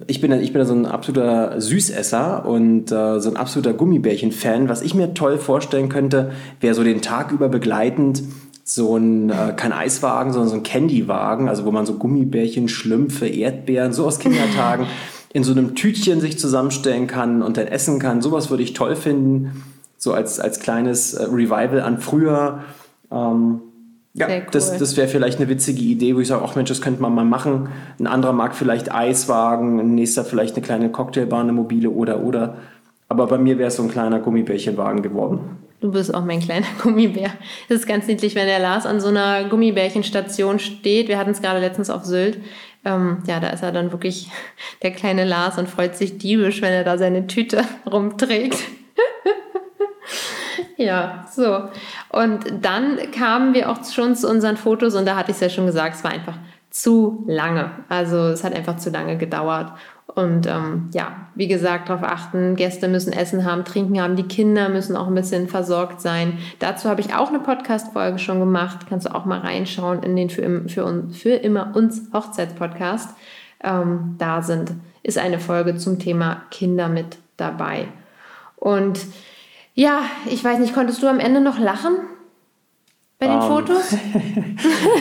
ich bin, ich bin so ein absoluter Süßesser und äh, so ein absoluter Gummibärchen-Fan. Was ich mir toll vorstellen könnte, wäre so den Tag über begleitend so ein, äh, kein Eiswagen, sondern so ein Candywagen, also wo man so Gummibärchen, Schlümpfe, Erdbeeren, so aus Kindertagen in so einem Tütchen sich zusammenstellen kann und dann essen kann. Sowas würde ich toll finden, so als, als kleines äh, Revival an früher. Ähm, ja, cool. das, das wäre vielleicht eine witzige Idee, wo ich sage, ach Mensch, das könnte man mal machen. Ein anderer mag vielleicht Eiswagen, ein nächster vielleicht eine kleine Cocktailbar, eine mobile oder oder. Aber bei mir wäre es so ein kleiner Gummibärchenwagen geworden. Du bist auch mein kleiner Gummibär. Das ist ganz niedlich, wenn der Lars an so einer Gummibärchenstation steht. Wir hatten es gerade letztens auf Sylt. Ähm, ja, da ist er dann wirklich der kleine Lars und freut sich diebisch, wenn er da seine Tüte rumträgt. ja, so. Und dann kamen wir auch schon zu unseren Fotos und da hatte ich es ja schon gesagt, es war einfach zu lange. Also es hat einfach zu lange gedauert. Und ähm, ja, wie gesagt, darauf achten, Gäste müssen Essen haben, Trinken haben, die Kinder müssen auch ein bisschen versorgt sein. Dazu habe ich auch eine Podcast-Folge schon gemacht. Kannst du auch mal reinschauen in den für, für, für immer uns Hochzeitspodcast. Ähm, da sind, ist eine Folge zum Thema Kinder mit dabei. Und ja, ich weiß nicht, konntest du am Ende noch lachen bei den Ähm, Fotos?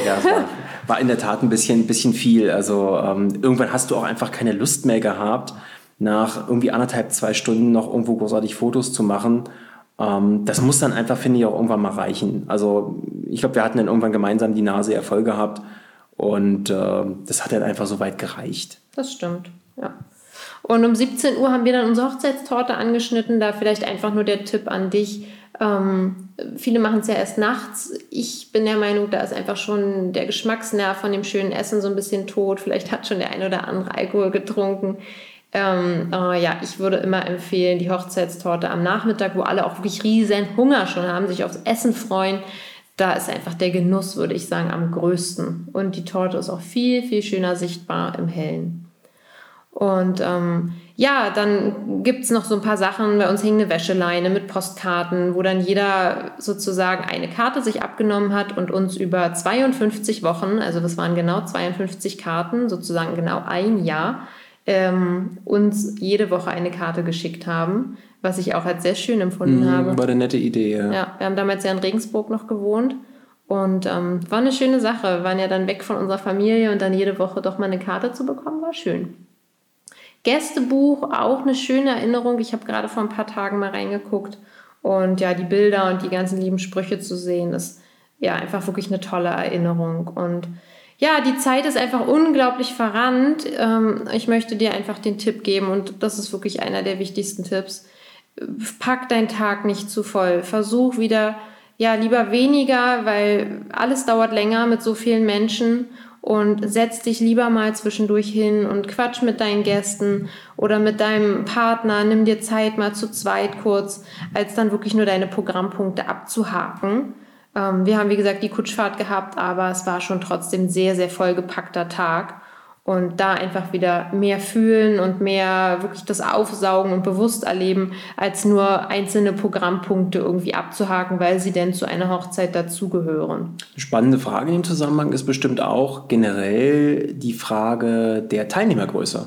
Ja, war, war in der Tat ein bisschen, bisschen viel. Also ähm, irgendwann hast du auch einfach keine Lust mehr gehabt, nach irgendwie anderthalb, zwei Stunden noch irgendwo großartig Fotos zu machen. Ähm, das muss dann einfach, finde ich, auch irgendwann mal reichen. Also ich glaube, wir hatten dann irgendwann gemeinsam die Nase voll gehabt und äh, das hat dann einfach so weit gereicht. Das stimmt, ja. Und um 17 Uhr haben wir dann unsere Hochzeitstorte angeschnitten. Da vielleicht einfach nur der Tipp an dich. Ähm, viele machen es ja erst nachts. Ich bin der Meinung, da ist einfach schon der Geschmacksnerv von dem schönen Essen so ein bisschen tot. Vielleicht hat schon der ein oder andere Alkohol getrunken. Ähm, äh, ja, ich würde immer empfehlen, die Hochzeitstorte am Nachmittag, wo alle auch wirklich riesen Hunger schon haben, sich aufs Essen freuen. Da ist einfach der Genuss, würde ich sagen, am größten. Und die Torte ist auch viel, viel schöner sichtbar im Hellen. Und ähm, ja, dann gibt's noch so ein paar Sachen. Bei uns hing eine Wäscheleine mit Postkarten, wo dann jeder sozusagen eine Karte sich abgenommen hat und uns über 52 Wochen, also das waren genau 52 Karten, sozusagen genau ein Jahr, ähm, uns jede Woche eine Karte geschickt haben, was ich auch als sehr schön empfunden habe. War eine nette Idee, ja. Ja, wir haben damals ja in Regensburg noch gewohnt. Und ähm, war eine schöne Sache. Wir waren ja dann weg von unserer Familie und dann jede Woche doch mal eine Karte zu bekommen, war schön. Gästebuch, auch eine schöne Erinnerung. Ich habe gerade vor ein paar Tagen mal reingeguckt. Und ja, die Bilder und die ganzen lieben Sprüche zu sehen, ist ja einfach wirklich eine tolle Erinnerung. Und ja, die Zeit ist einfach unglaublich verrannt. Ähm, ich möchte dir einfach den Tipp geben und das ist wirklich einer der wichtigsten Tipps. Pack deinen Tag nicht zu voll. Versuch wieder, ja, lieber weniger, weil alles dauert länger mit so vielen Menschen und setz dich lieber mal zwischendurch hin und quatsch mit deinen Gästen oder mit deinem Partner, nimm dir Zeit mal zu zweit kurz, als dann wirklich nur deine Programmpunkte abzuhaken. Ähm, wir haben, wie gesagt, die Kutschfahrt gehabt, aber es war schon trotzdem sehr, sehr vollgepackter Tag. Und da einfach wieder mehr fühlen und mehr wirklich das Aufsaugen und bewusst erleben, als nur einzelne Programmpunkte irgendwie abzuhaken, weil sie denn zu einer Hochzeit dazugehören. Spannende Frage in dem Zusammenhang ist bestimmt auch generell die Frage der Teilnehmergröße.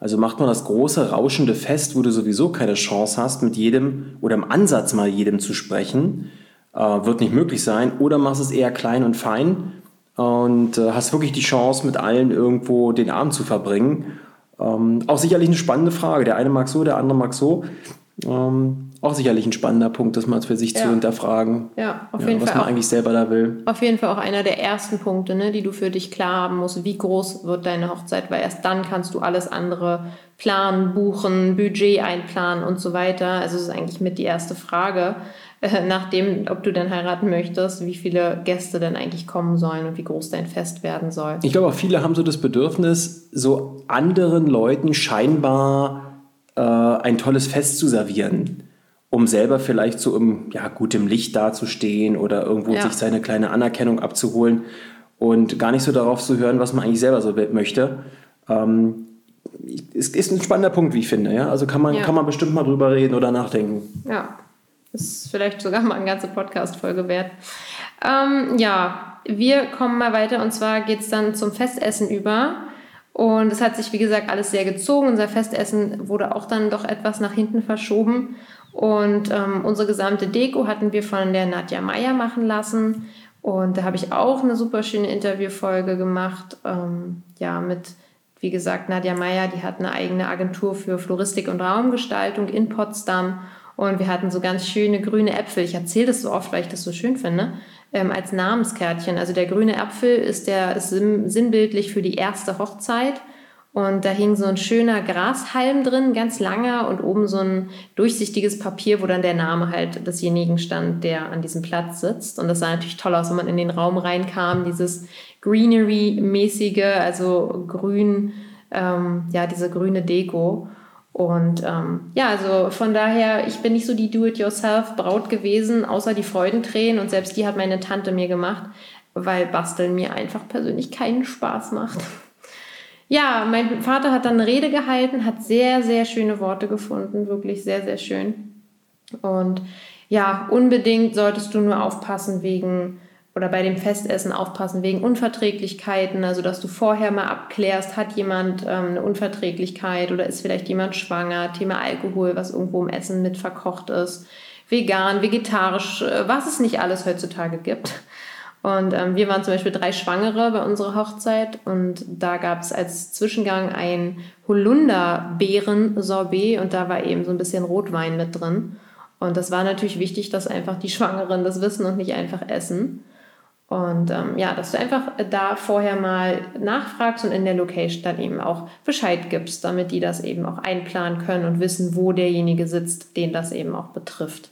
Also macht man das große, rauschende Fest, wo du sowieso keine Chance hast, mit jedem oder im Ansatz mal jedem zu sprechen, äh, wird nicht möglich sein. Oder machst es eher klein und fein und äh, hast wirklich die Chance, mit allen irgendwo den Abend zu verbringen. Ähm, auch sicherlich eine spannende Frage. Der eine mag so, der andere mag so. Ähm, auch sicherlich ein spannender Punkt, das mal für sich ja. zu hinterfragen. Ja, auf ja, jeden was Fall. Was man auch, eigentlich selber da will. Auf jeden Fall auch einer der ersten Punkte, ne, die du für dich klar haben musst. Wie groß wird deine Hochzeit? Weil erst dann kannst du alles andere planen, buchen, Budget einplanen und so weiter. Also es ist eigentlich mit die erste Frage, äh, nachdem, ob du denn heiraten möchtest, wie viele Gäste denn eigentlich kommen sollen und wie groß dein Fest werden soll. Ich glaube auch viele haben so das Bedürfnis, so anderen Leuten scheinbar äh, ein tolles Fest zu servieren um selber vielleicht so im ja, gutem Licht dazustehen oder irgendwo ja. sich seine kleine Anerkennung abzuholen und gar nicht so darauf zu hören, was man eigentlich selber so möchte. Ähm, es ist ein spannender Punkt, wie ich finde. Ja? Also kann man, ja. kann man bestimmt mal drüber reden oder nachdenken. Ja, ist vielleicht sogar mal eine ganze Podcast-Folge wert. Ähm, ja, wir kommen mal weiter und zwar geht es dann zum Festessen über. Und es hat sich, wie gesagt, alles sehr gezogen. Unser Festessen wurde auch dann doch etwas nach hinten verschoben. Und ähm, unsere gesamte Deko hatten wir von der Nadja Meyer machen lassen. Und da habe ich auch eine super schöne Interviewfolge gemacht. Ähm, ja, mit, wie gesagt, Nadja Meyer, die hat eine eigene Agentur für Floristik und Raumgestaltung in Potsdam. Und wir hatten so ganz schöne grüne Äpfel. Ich erzähle das so oft, weil ich das so schön finde. Ähm, als Namenskärtchen. Also der grüne Apfel ist der ist sinnbildlich für die erste Hochzeit. Und da hing so ein schöner Grashalm drin, ganz langer und oben so ein durchsichtiges Papier, wo dann der Name halt desjenigen stand, der an diesem Platz sitzt. Und das sah natürlich toll aus, wenn man in den Raum reinkam, dieses Greenery-mäßige, also grün, ähm, ja, diese grüne Deko. Und ähm, ja, also von daher, ich bin nicht so die Do-it-yourself-Braut gewesen, außer die Freudentränen und selbst die hat meine Tante mir gemacht, weil Basteln mir einfach persönlich keinen Spaß macht. Ja, mein Vater hat dann eine Rede gehalten, hat sehr, sehr schöne Worte gefunden, wirklich sehr, sehr schön. Und ja, unbedingt solltest du nur aufpassen wegen oder bei dem Festessen aufpassen wegen Unverträglichkeiten, also dass du vorher mal abklärst, hat jemand ähm, eine Unverträglichkeit oder ist vielleicht jemand schwanger, Thema Alkohol, was irgendwo im Essen mit verkocht ist, vegan, vegetarisch, äh, was es nicht alles heutzutage gibt. Und ähm, wir waren zum Beispiel drei Schwangere bei unserer Hochzeit und da gab es als Zwischengang ein Holunderbeeren-Sorbet und da war eben so ein bisschen Rotwein mit drin. Und das war natürlich wichtig, dass einfach die Schwangeren das wissen und nicht einfach essen. Und ähm, ja, dass du einfach da vorher mal nachfragst und in der Location dann eben auch Bescheid gibst, damit die das eben auch einplanen können und wissen, wo derjenige sitzt, den das eben auch betrifft.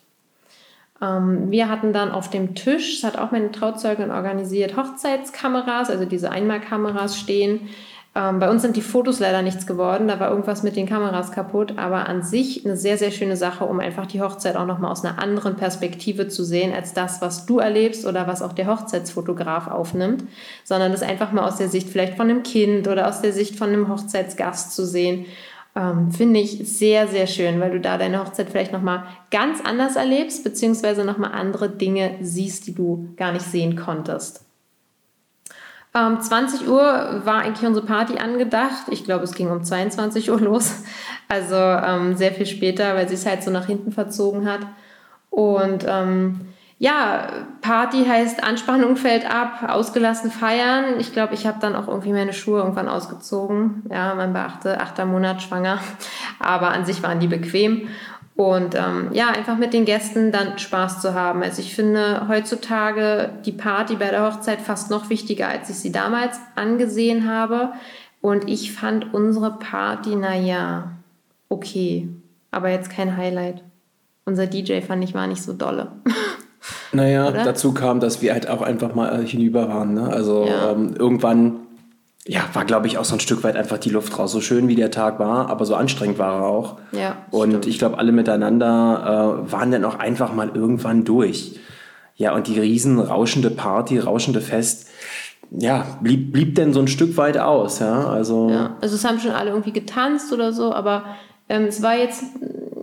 Ähm, wir hatten dann auf dem Tisch, das hat auch meine Trauzeugin organisiert, Hochzeitskameras, also diese Einmalkameras stehen. Ähm, bei uns sind die Fotos leider nichts geworden, da war irgendwas mit den Kameras kaputt, aber an sich eine sehr, sehr schöne Sache, um einfach die Hochzeit auch nochmal aus einer anderen Perspektive zu sehen, als das, was du erlebst oder was auch der Hochzeitsfotograf aufnimmt, sondern das einfach mal aus der Sicht vielleicht von einem Kind oder aus der Sicht von einem Hochzeitsgast zu sehen. Ähm, Finde ich sehr, sehr schön, weil du da deine Hochzeit vielleicht nochmal ganz anders erlebst, beziehungsweise nochmal andere Dinge siehst, die du gar nicht sehen konntest. Ähm, 20 Uhr war eigentlich unsere Party angedacht. Ich glaube, es ging um 22 Uhr los. Also ähm, sehr viel später, weil sie es halt so nach hinten verzogen hat. Und ähm, ja, Party heißt Anspannung fällt ab, ausgelassen feiern. Ich glaube, ich habe dann auch irgendwie meine Schuhe irgendwann ausgezogen. Ja, man beachte, achter Monat schwanger. Aber an sich waren die bequem. Und ähm, ja, einfach mit den Gästen dann Spaß zu haben. Also ich finde heutzutage die Party bei der Hochzeit fast noch wichtiger, als ich sie damals angesehen habe. Und ich fand unsere Party, naja, okay, aber jetzt kein Highlight. Unser DJ fand ich war nicht so dolle. Naja, Oder? dazu kam, dass wir halt auch einfach mal äh, hinüber waren. Ne? Also ja. ähm, irgendwann ja, war, glaube ich, auch so ein Stück weit einfach die Luft raus. So schön wie der Tag war, aber so anstrengend war er auch. Ja, und stimmt. ich glaube, alle miteinander äh, waren dann auch einfach mal irgendwann durch. Ja, und die riesen rauschende Party, rauschende Fest, ja, blieb, blieb denn so ein Stück weit aus. Ja, also, ja, also es haben schon alle irgendwie getanzt oder so, aber ähm, es war jetzt,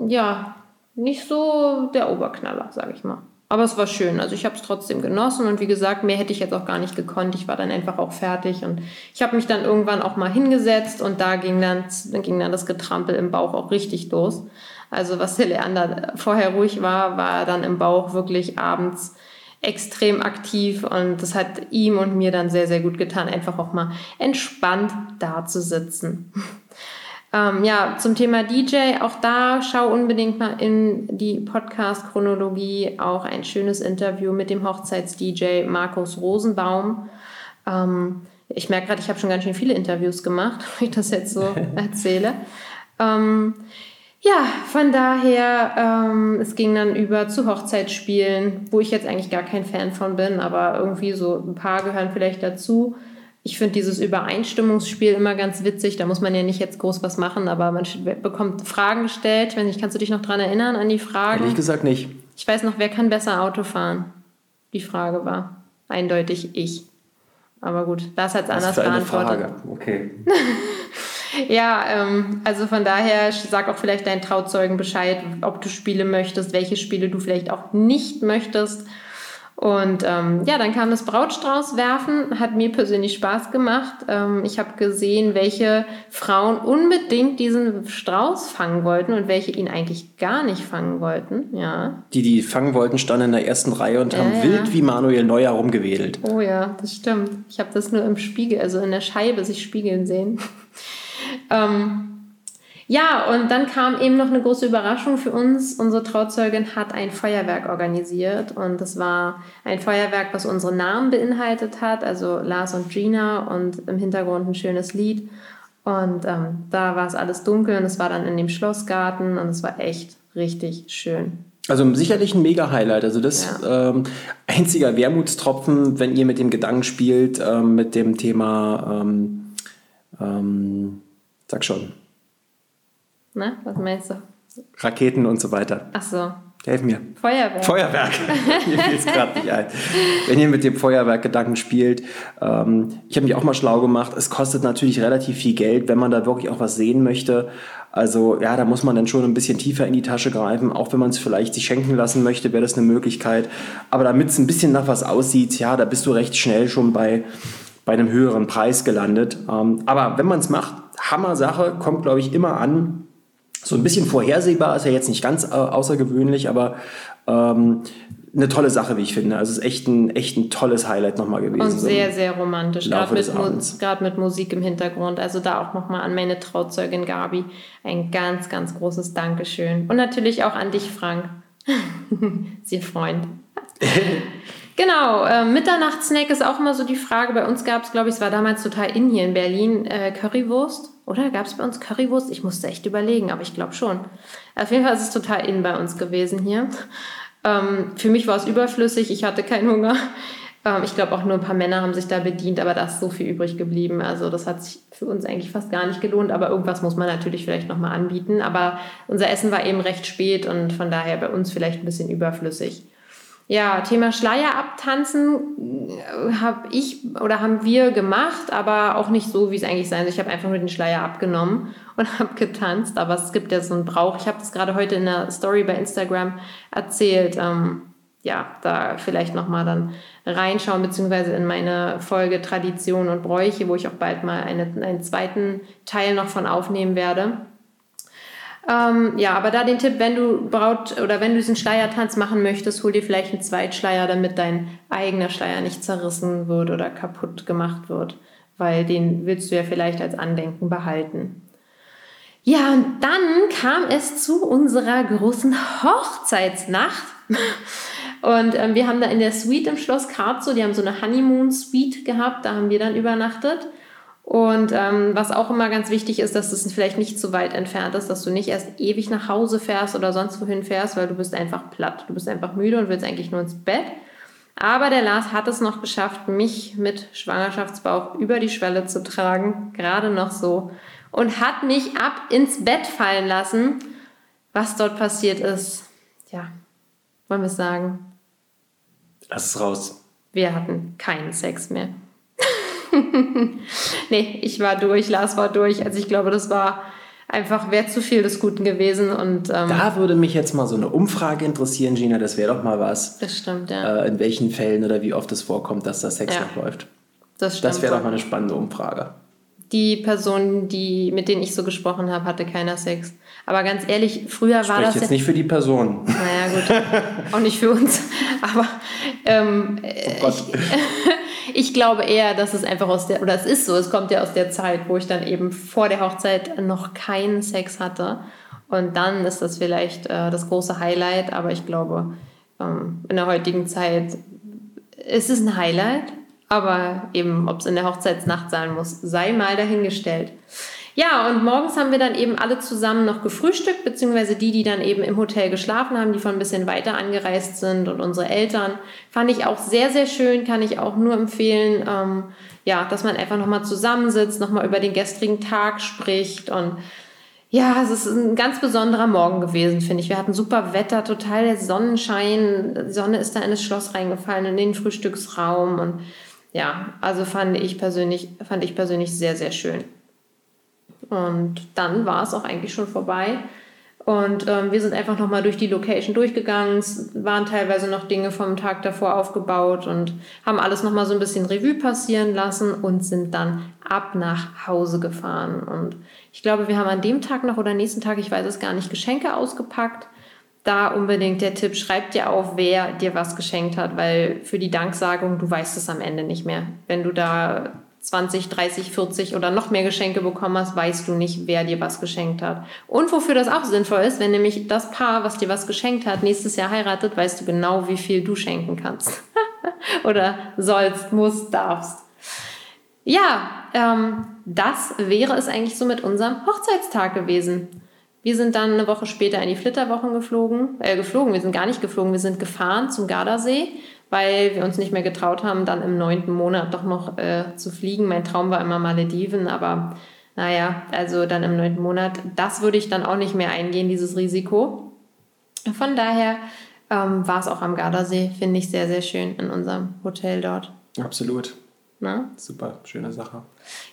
ja, nicht so der Oberknaller, sage ich mal. Aber es war schön. Also ich habe es trotzdem genossen und wie gesagt, mehr hätte ich jetzt auch gar nicht gekonnt. Ich war dann einfach auch fertig und ich habe mich dann irgendwann auch mal hingesetzt und da ging dann, ging dann das Getrampel im Bauch auch richtig los. Also was der Leander vorher ruhig war, war dann im Bauch wirklich abends extrem aktiv und das hat ihm und mir dann sehr, sehr gut getan, einfach auch mal entspannt da zu sitzen. Ähm, ja, zum Thema DJ, auch da schau unbedingt mal in die Podcast-Chronologie. Auch ein schönes Interview mit dem Hochzeits-DJ Markus Rosenbaum. Ähm, ich merke gerade, ich habe schon ganz schön viele Interviews gemacht, wenn ich das jetzt so erzähle. Ähm, ja, von daher, ähm, es ging dann über zu Hochzeitsspielen, wo ich jetzt eigentlich gar kein Fan von bin, aber irgendwie so ein paar gehören vielleicht dazu. Ich finde dieses Übereinstimmungsspiel immer ganz witzig. Da muss man ja nicht jetzt groß was machen, aber man bekommt Fragen gestellt. Wenn nicht, kannst du dich noch daran erinnern an die Fragen? Ehrlich gesagt nicht. Ich weiß noch, wer kann besser Auto fahren? Die Frage war eindeutig ich. Aber gut, das hat es anders für eine beantwortet. Frage. Okay. ja, ähm, also von daher sag auch vielleicht deinen Trauzeugen Bescheid, ob du Spiele möchtest, welche Spiele du vielleicht auch nicht möchtest. Und ähm, ja, dann kam das Brautstrauß werfen, hat mir persönlich Spaß gemacht. Ähm, ich habe gesehen, welche Frauen unbedingt diesen Strauß fangen wollten und welche ihn eigentlich gar nicht fangen wollten. Ja. Die, die fangen wollten, standen in der ersten Reihe und haben ja. wild wie Manuel Neuer rumgewedelt. Oh ja, das stimmt. Ich habe das nur im Spiegel, also in der Scheibe sich spiegeln sehen. ähm, ja, und dann kam eben noch eine große Überraschung für uns. Unsere Trauzeugin hat ein Feuerwerk organisiert und das war ein Feuerwerk, was unsere Namen beinhaltet hat, also Lars und Gina und im Hintergrund ein schönes Lied. Und ähm, da war es alles dunkel und es war dann in dem Schlossgarten und es war echt richtig schön. Also sicherlich ein Mega-Highlight. Also das ja. ähm, einziger Wermutstropfen, wenn ihr mit dem Gedanken spielt, ähm, mit dem Thema, ähm, ähm sag schon, Ne? Was meinst du? Raketen und so weiter. Ach so. Helf mir. Feuerwerk. Feuerwerk. mir fiel es gerade nicht ein. Wenn ihr mit dem Feuerwerk-Gedanken spielt, ähm, ich habe mich auch mal schlau gemacht. Es kostet natürlich relativ viel Geld, wenn man da wirklich auch was sehen möchte. Also ja, da muss man dann schon ein bisschen tiefer in die Tasche greifen. Auch wenn man es vielleicht sich schenken lassen möchte, wäre das eine Möglichkeit. Aber damit es ein bisschen nach was aussieht, ja, da bist du recht schnell schon bei, bei einem höheren Preis gelandet. Ähm, aber wenn man es macht, Hammer Sache, kommt glaube ich immer an so ein bisschen vorhersehbar, ist ja jetzt nicht ganz äh, außergewöhnlich, aber ähm, eine tolle Sache, wie ich finde. Also es ist echt ein, echt ein tolles Highlight nochmal gewesen. Und sehr, sehr romantisch, gerade mit, mit, Musik im Hintergrund. Also da auch nochmal an meine Trauzeugin Gabi ein ganz, ganz großes Dankeschön. Und natürlich auch an dich, Frank. Sie Freund. Genau, äh, Mitternachtssnack ist auch immer so die Frage. Bei uns gab es, glaube ich, es war damals total in hier in Berlin, äh, Currywurst. Oder gab es bei uns Currywurst? Ich musste echt überlegen, aber ich glaube schon. Auf jeden Fall ist es total in bei uns gewesen hier. Ähm, für mich war es überflüssig, ich hatte keinen Hunger. Ähm, ich glaube auch nur ein paar Männer haben sich da bedient, aber da ist so viel übrig geblieben. Also das hat sich für uns eigentlich fast gar nicht gelohnt, aber irgendwas muss man natürlich vielleicht nochmal anbieten. Aber unser Essen war eben recht spät und von daher bei uns vielleicht ein bisschen überflüssig. Ja, Thema Schleier abtanzen äh, habe ich oder haben wir gemacht, aber auch nicht so, wie es eigentlich sein soll. Ich habe einfach nur den Schleier abgenommen und habe getanzt, aber es gibt ja so einen Brauch. Ich habe das gerade heute in der Story bei Instagram erzählt. Ähm, ja, da vielleicht nochmal dann reinschauen, beziehungsweise in meine Folge Tradition und Bräuche, wo ich auch bald mal eine, einen zweiten Teil noch von aufnehmen werde. Ähm, ja, aber da den Tipp, wenn du Braut oder wenn du diesen Schleiertanz machen möchtest, hol dir vielleicht einen Zweitschleier, damit dein eigener Schleier nicht zerrissen wird oder kaputt gemacht wird, weil den willst du ja vielleicht als Andenken behalten. Ja, und dann kam es zu unserer großen Hochzeitsnacht. Und ähm, wir haben da in der Suite im Schloss Karzo, die haben so eine Honeymoon Suite gehabt, da haben wir dann übernachtet. Und ähm, was auch immer ganz wichtig ist, dass es vielleicht nicht zu weit entfernt ist, dass du nicht erst ewig nach Hause fährst oder sonst wohin fährst, weil du bist einfach platt. Du bist einfach müde und willst eigentlich nur ins Bett. Aber der Lars hat es noch geschafft, mich mit Schwangerschaftsbauch über die Schwelle zu tragen, gerade noch so, und hat mich ab ins Bett fallen lassen. Was dort passiert ist, ja, wollen wir es sagen? Lass es raus. Wir hatten keinen Sex mehr. nee, ich war durch, Lars war durch. Also ich glaube, das war einfach, wäre zu viel des Guten gewesen. Und, ähm, da würde mich jetzt mal so eine Umfrage interessieren, Gina, das wäre doch mal was. Das stimmt, ja. Äh, in welchen Fällen oder wie oft es vorkommt, dass da Sex ja. noch läuft. Das stimmt. Das wäre doch mal eine spannende Umfrage. Die Person, die, mit denen ich so gesprochen habe, hatte keiner Sex. Aber ganz ehrlich, früher Sprich war das. jetzt ja, nicht für die Person. Naja, gut. auch nicht für uns. Aber ähm, oh Gott. Ich, ich glaube eher, dass es einfach aus der, oder es ist so, es kommt ja aus der Zeit, wo ich dann eben vor der Hochzeit noch keinen Sex hatte. Und dann ist das vielleicht äh, das große Highlight, aber ich glaube, ähm, in der heutigen Zeit ist es ein Highlight, aber eben, ob es in der Hochzeitsnacht sein muss, sei mal dahingestellt. Ja, und morgens haben wir dann eben alle zusammen noch gefrühstückt, beziehungsweise die, die dann eben im Hotel geschlafen haben, die von ein bisschen weiter angereist sind und unsere Eltern. Fand ich auch sehr, sehr schön, kann ich auch nur empfehlen, ähm, ja, dass man einfach nochmal zusammensitzt, nochmal über den gestrigen Tag spricht und ja, es ist ein ganz besonderer Morgen gewesen, finde ich. Wir hatten super Wetter, total der Sonnenschein. Die Sonne ist da in das Schloss reingefallen, in den Frühstücksraum. Und ja, also fand ich persönlich, fand ich persönlich sehr, sehr schön. Und dann war es auch eigentlich schon vorbei. Und ähm, wir sind einfach nochmal durch die Location durchgegangen. Es waren teilweise noch Dinge vom Tag davor aufgebaut und haben alles nochmal so ein bisschen Revue passieren lassen und sind dann ab nach Hause gefahren. Und ich glaube, wir haben an dem Tag noch oder nächsten Tag, ich weiß es gar nicht, Geschenke ausgepackt. Da unbedingt der Tipp, schreib dir auf, wer dir was geschenkt hat, weil für die Danksagung, du weißt es am Ende nicht mehr. Wenn du da 20, 30, 40 oder noch mehr Geschenke bekommen hast, weißt du nicht, wer dir was geschenkt hat. Und wofür das auch sinnvoll ist, wenn nämlich das Paar, was dir was geschenkt hat, nächstes Jahr heiratet, weißt du genau, wie viel du schenken kannst. oder sollst, musst, darfst. Ja, ähm, das wäre es eigentlich so mit unserem Hochzeitstag gewesen. Wir sind dann eine Woche später in die Flitterwochen geflogen, äh, geflogen, wir sind gar nicht geflogen, wir sind gefahren zum Gardasee weil wir uns nicht mehr getraut haben, dann im neunten Monat doch noch äh, zu fliegen. Mein Traum war immer Malediven, aber naja, also dann im neunten Monat, das würde ich dann auch nicht mehr eingehen, dieses Risiko. Von daher ähm, war es auch am Gardasee, finde ich sehr, sehr schön in unserem Hotel dort. Absolut. Na? Super, schöne Sache.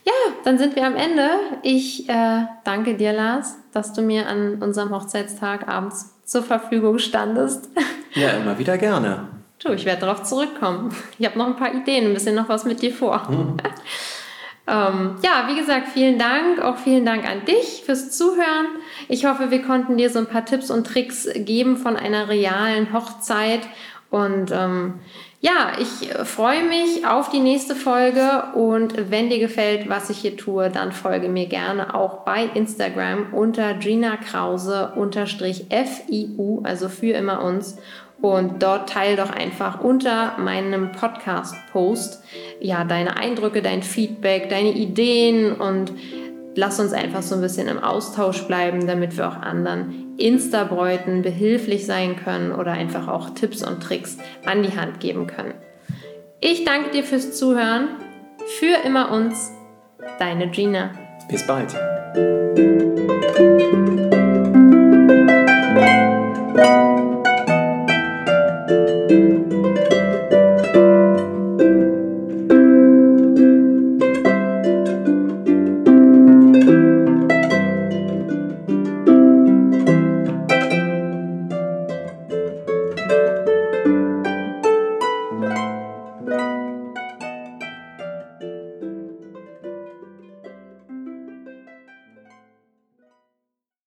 Ja, dann sind wir am Ende. Ich äh, danke dir, Lars, dass du mir an unserem Hochzeitstag abends zur Verfügung standest. Ja, immer wieder gerne. Du, ich werde darauf zurückkommen. Ich habe noch ein paar Ideen, ein bisschen noch was mit dir vor. Mhm. ähm, ja, wie gesagt, vielen Dank. Auch vielen Dank an dich fürs Zuhören. Ich hoffe, wir konnten dir so ein paar Tipps und Tricks geben von einer realen Hochzeit. Und ähm, ja, ich freue mich auf die nächste Folge und wenn dir gefällt, was ich hier tue, dann folge mir gerne auch bei Instagram unter Gina Krause unterstrich FIU, also für immer uns. Und dort teile doch einfach unter meinem Podcast-Post ja deine Eindrücke, dein Feedback, deine Ideen und lass uns einfach so ein bisschen im Austausch bleiben, damit wir auch anderen Insta-Bräuten behilflich sein können oder einfach auch Tipps und Tricks an die Hand geben können. Ich danke dir fürs Zuhören. Für immer uns, deine Gina. Bis bald.